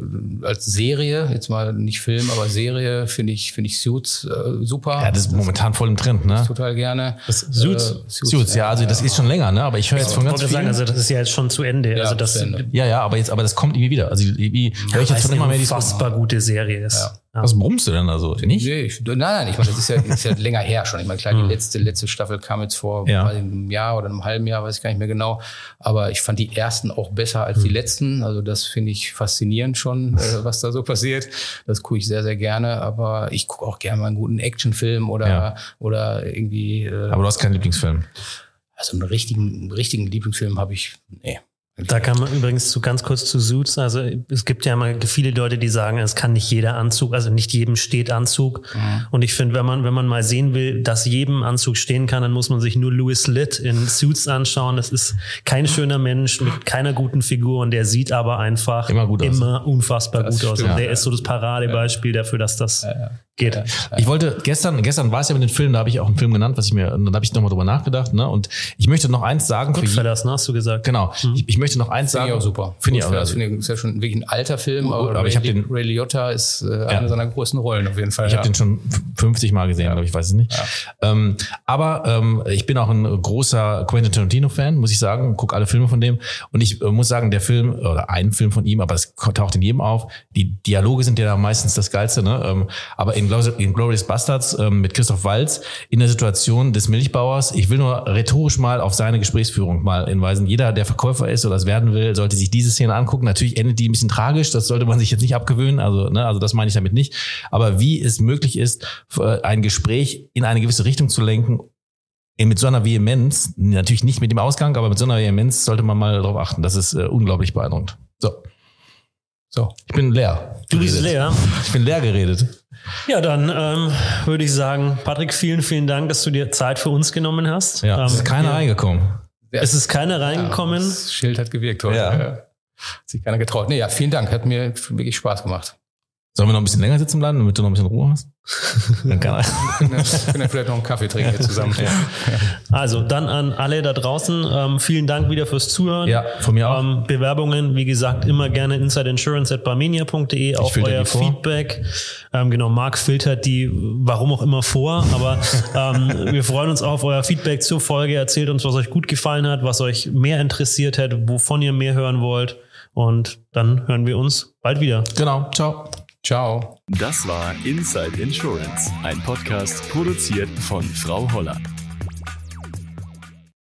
äh, als Serie, jetzt mal nicht Film, aber Serie, finde ich, finde ich Suits äh, super. Ja, das ist momentan voll im Trend, ne? total gerne. Suits? Äh, Suits, ja, also das ist schon länger, ne? Aber ich höre jetzt von Ich ganz wollte sagen, vielen. also das ist ja jetzt schon zu Ende. Ja, also das zu Ende. Ja, ja, aber jetzt, aber das kommt irgendwie wieder. Also irgendwie höre ich jetzt von immer mehr die unfassbar gute Serie ist. Ja. Ja. Was brummst du denn also? Nicht? Nee, ich, nein, nein, ich meine, das ist ja, ist ja länger her schon. Ich meine, klar, die letzte, letzte Staffel kam jetzt vor Ja. einem Jahr oder einem halben Jahr, weiß ich gar nicht mehr genau. Aber ich fand die ersten auch besser als die letzten. Also das finde ich faszinierend schon, äh, was da so passiert. Das gucke ich sehr, sehr gerne. Aber ich gucke auch gerne mal einen guten Actionfilm oder, Ja. oder irgendwie, äh, Aber du hast keinen Lieblingsfilm. also einen richtigen, einen richtigen Lieblingsfilm habe ich, nee. Da kann man übrigens zu ganz kurz zu Suits. Also es gibt ja immer viele Leute, die sagen, es kann nicht jeder Anzug, also nicht jedem steht Anzug. Und ich finde, wenn man, wenn man mal sehen will, dass jedem Anzug stehen kann, dann muss man sich nur Louis Litt in Suits anschauen. Das ist kein schöner Mensch mit keiner guten Figur und der sieht aber einfach Immer gut immer unfassbar Das gut aus. Und der ja. ist so das Paradebeispiel dafür, dass das geht. Ich wollte gestern, gestern war es ja mit den Filmen, da habe ich auch einen Film genannt, was ich mir, da habe ich nochmal drüber nachgedacht, ne? Und ich möchte noch eins sagen. Goodfellas, ne, hast du gesagt. Genau. Ich, ich möchte noch eins Finde sagen. ich auch super. Finde ich auch. Das Also, finde ich, ist ja schon wirklich ein alter Film, aber, aber Ray, ich hab den- Ray Liotta ist äh, eine seiner größten Rollen auf jeden Fall. Ich habe den schon 50 Mal gesehen, aber ich weiß es nicht. Ähm, aber ähm, ich bin auch ein großer Quentin Tarantino-Fan, muss ich sagen. Guck alle Filme von dem. Und ich äh, muss sagen, der Film, oder ein Film von ihm, aber es taucht in jedem auf. Die Dialoge sind ja meistens das Geilste. Ne? Ähm, aber in, Glorious- in Glorious Bastards ähm, mit Christoph Waltz in der Situation des Milchbauers, ich will nur rhetorisch mal auf seine Gesprächsführung mal hinweisen. Jeder, der Verkäufer ist oder es werden will, sollte sich diese Szene angucken. Natürlich endet die ein bisschen tragisch, das sollte man sich jetzt nicht abgewöhnen. Also, ne, also das meine ich damit nicht. Aber wie es möglich ist, für ein Gespräch in eine gewisse Richtung zu lenken, mit so einer Vehemenz, natürlich nicht mit dem Ausgang, aber mit so einer Vehemenz sollte man mal darauf achten. Das ist äh, unglaublich beeindruckend. So. So. Ich bin leer. Du bist geredet. leer. Ich bin leer geredet. Ja, dann ähm, würde ich sagen, Patrick, vielen, vielen Dank, dass du dir Zeit für uns genommen hast. Ja, es ähm, ist keiner reingekommen. Es ist keiner reingekommen. Das Schild hat gewirkt heute. Ja. Ja. Hat sich keiner getraut. Nee, ja, vielen Dank. Hat mir wirklich Spaß gemacht. Sollen wir noch ein bisschen länger sitzen bleiben, damit du noch ein bisschen Ruhe hast? Dann kann er. Wir können, können vielleicht noch einen Kaffee trinken hier zusammen. Ja. Also dann an alle da draußen, ähm, vielen Dank wieder fürs Zuhören. Ja, von mir auch. Ähm, Bewerbungen, wie gesagt, immer gerne insideinsurance.barmenia.de auf euer Feedback. Ähm, genau, Marc filtert die, warum auch immer vor, aber ähm, wir freuen uns auch auf euer Feedback zur Folge. Erzählt uns, was euch gut gefallen hat, was euch mehr interessiert hat, wovon ihr mehr hören wollt. Und dann hören wir uns bald wieder. Genau. Ciao. Ciao. Das war Inside Insurance, ein Podcast produziert von Frau Holler.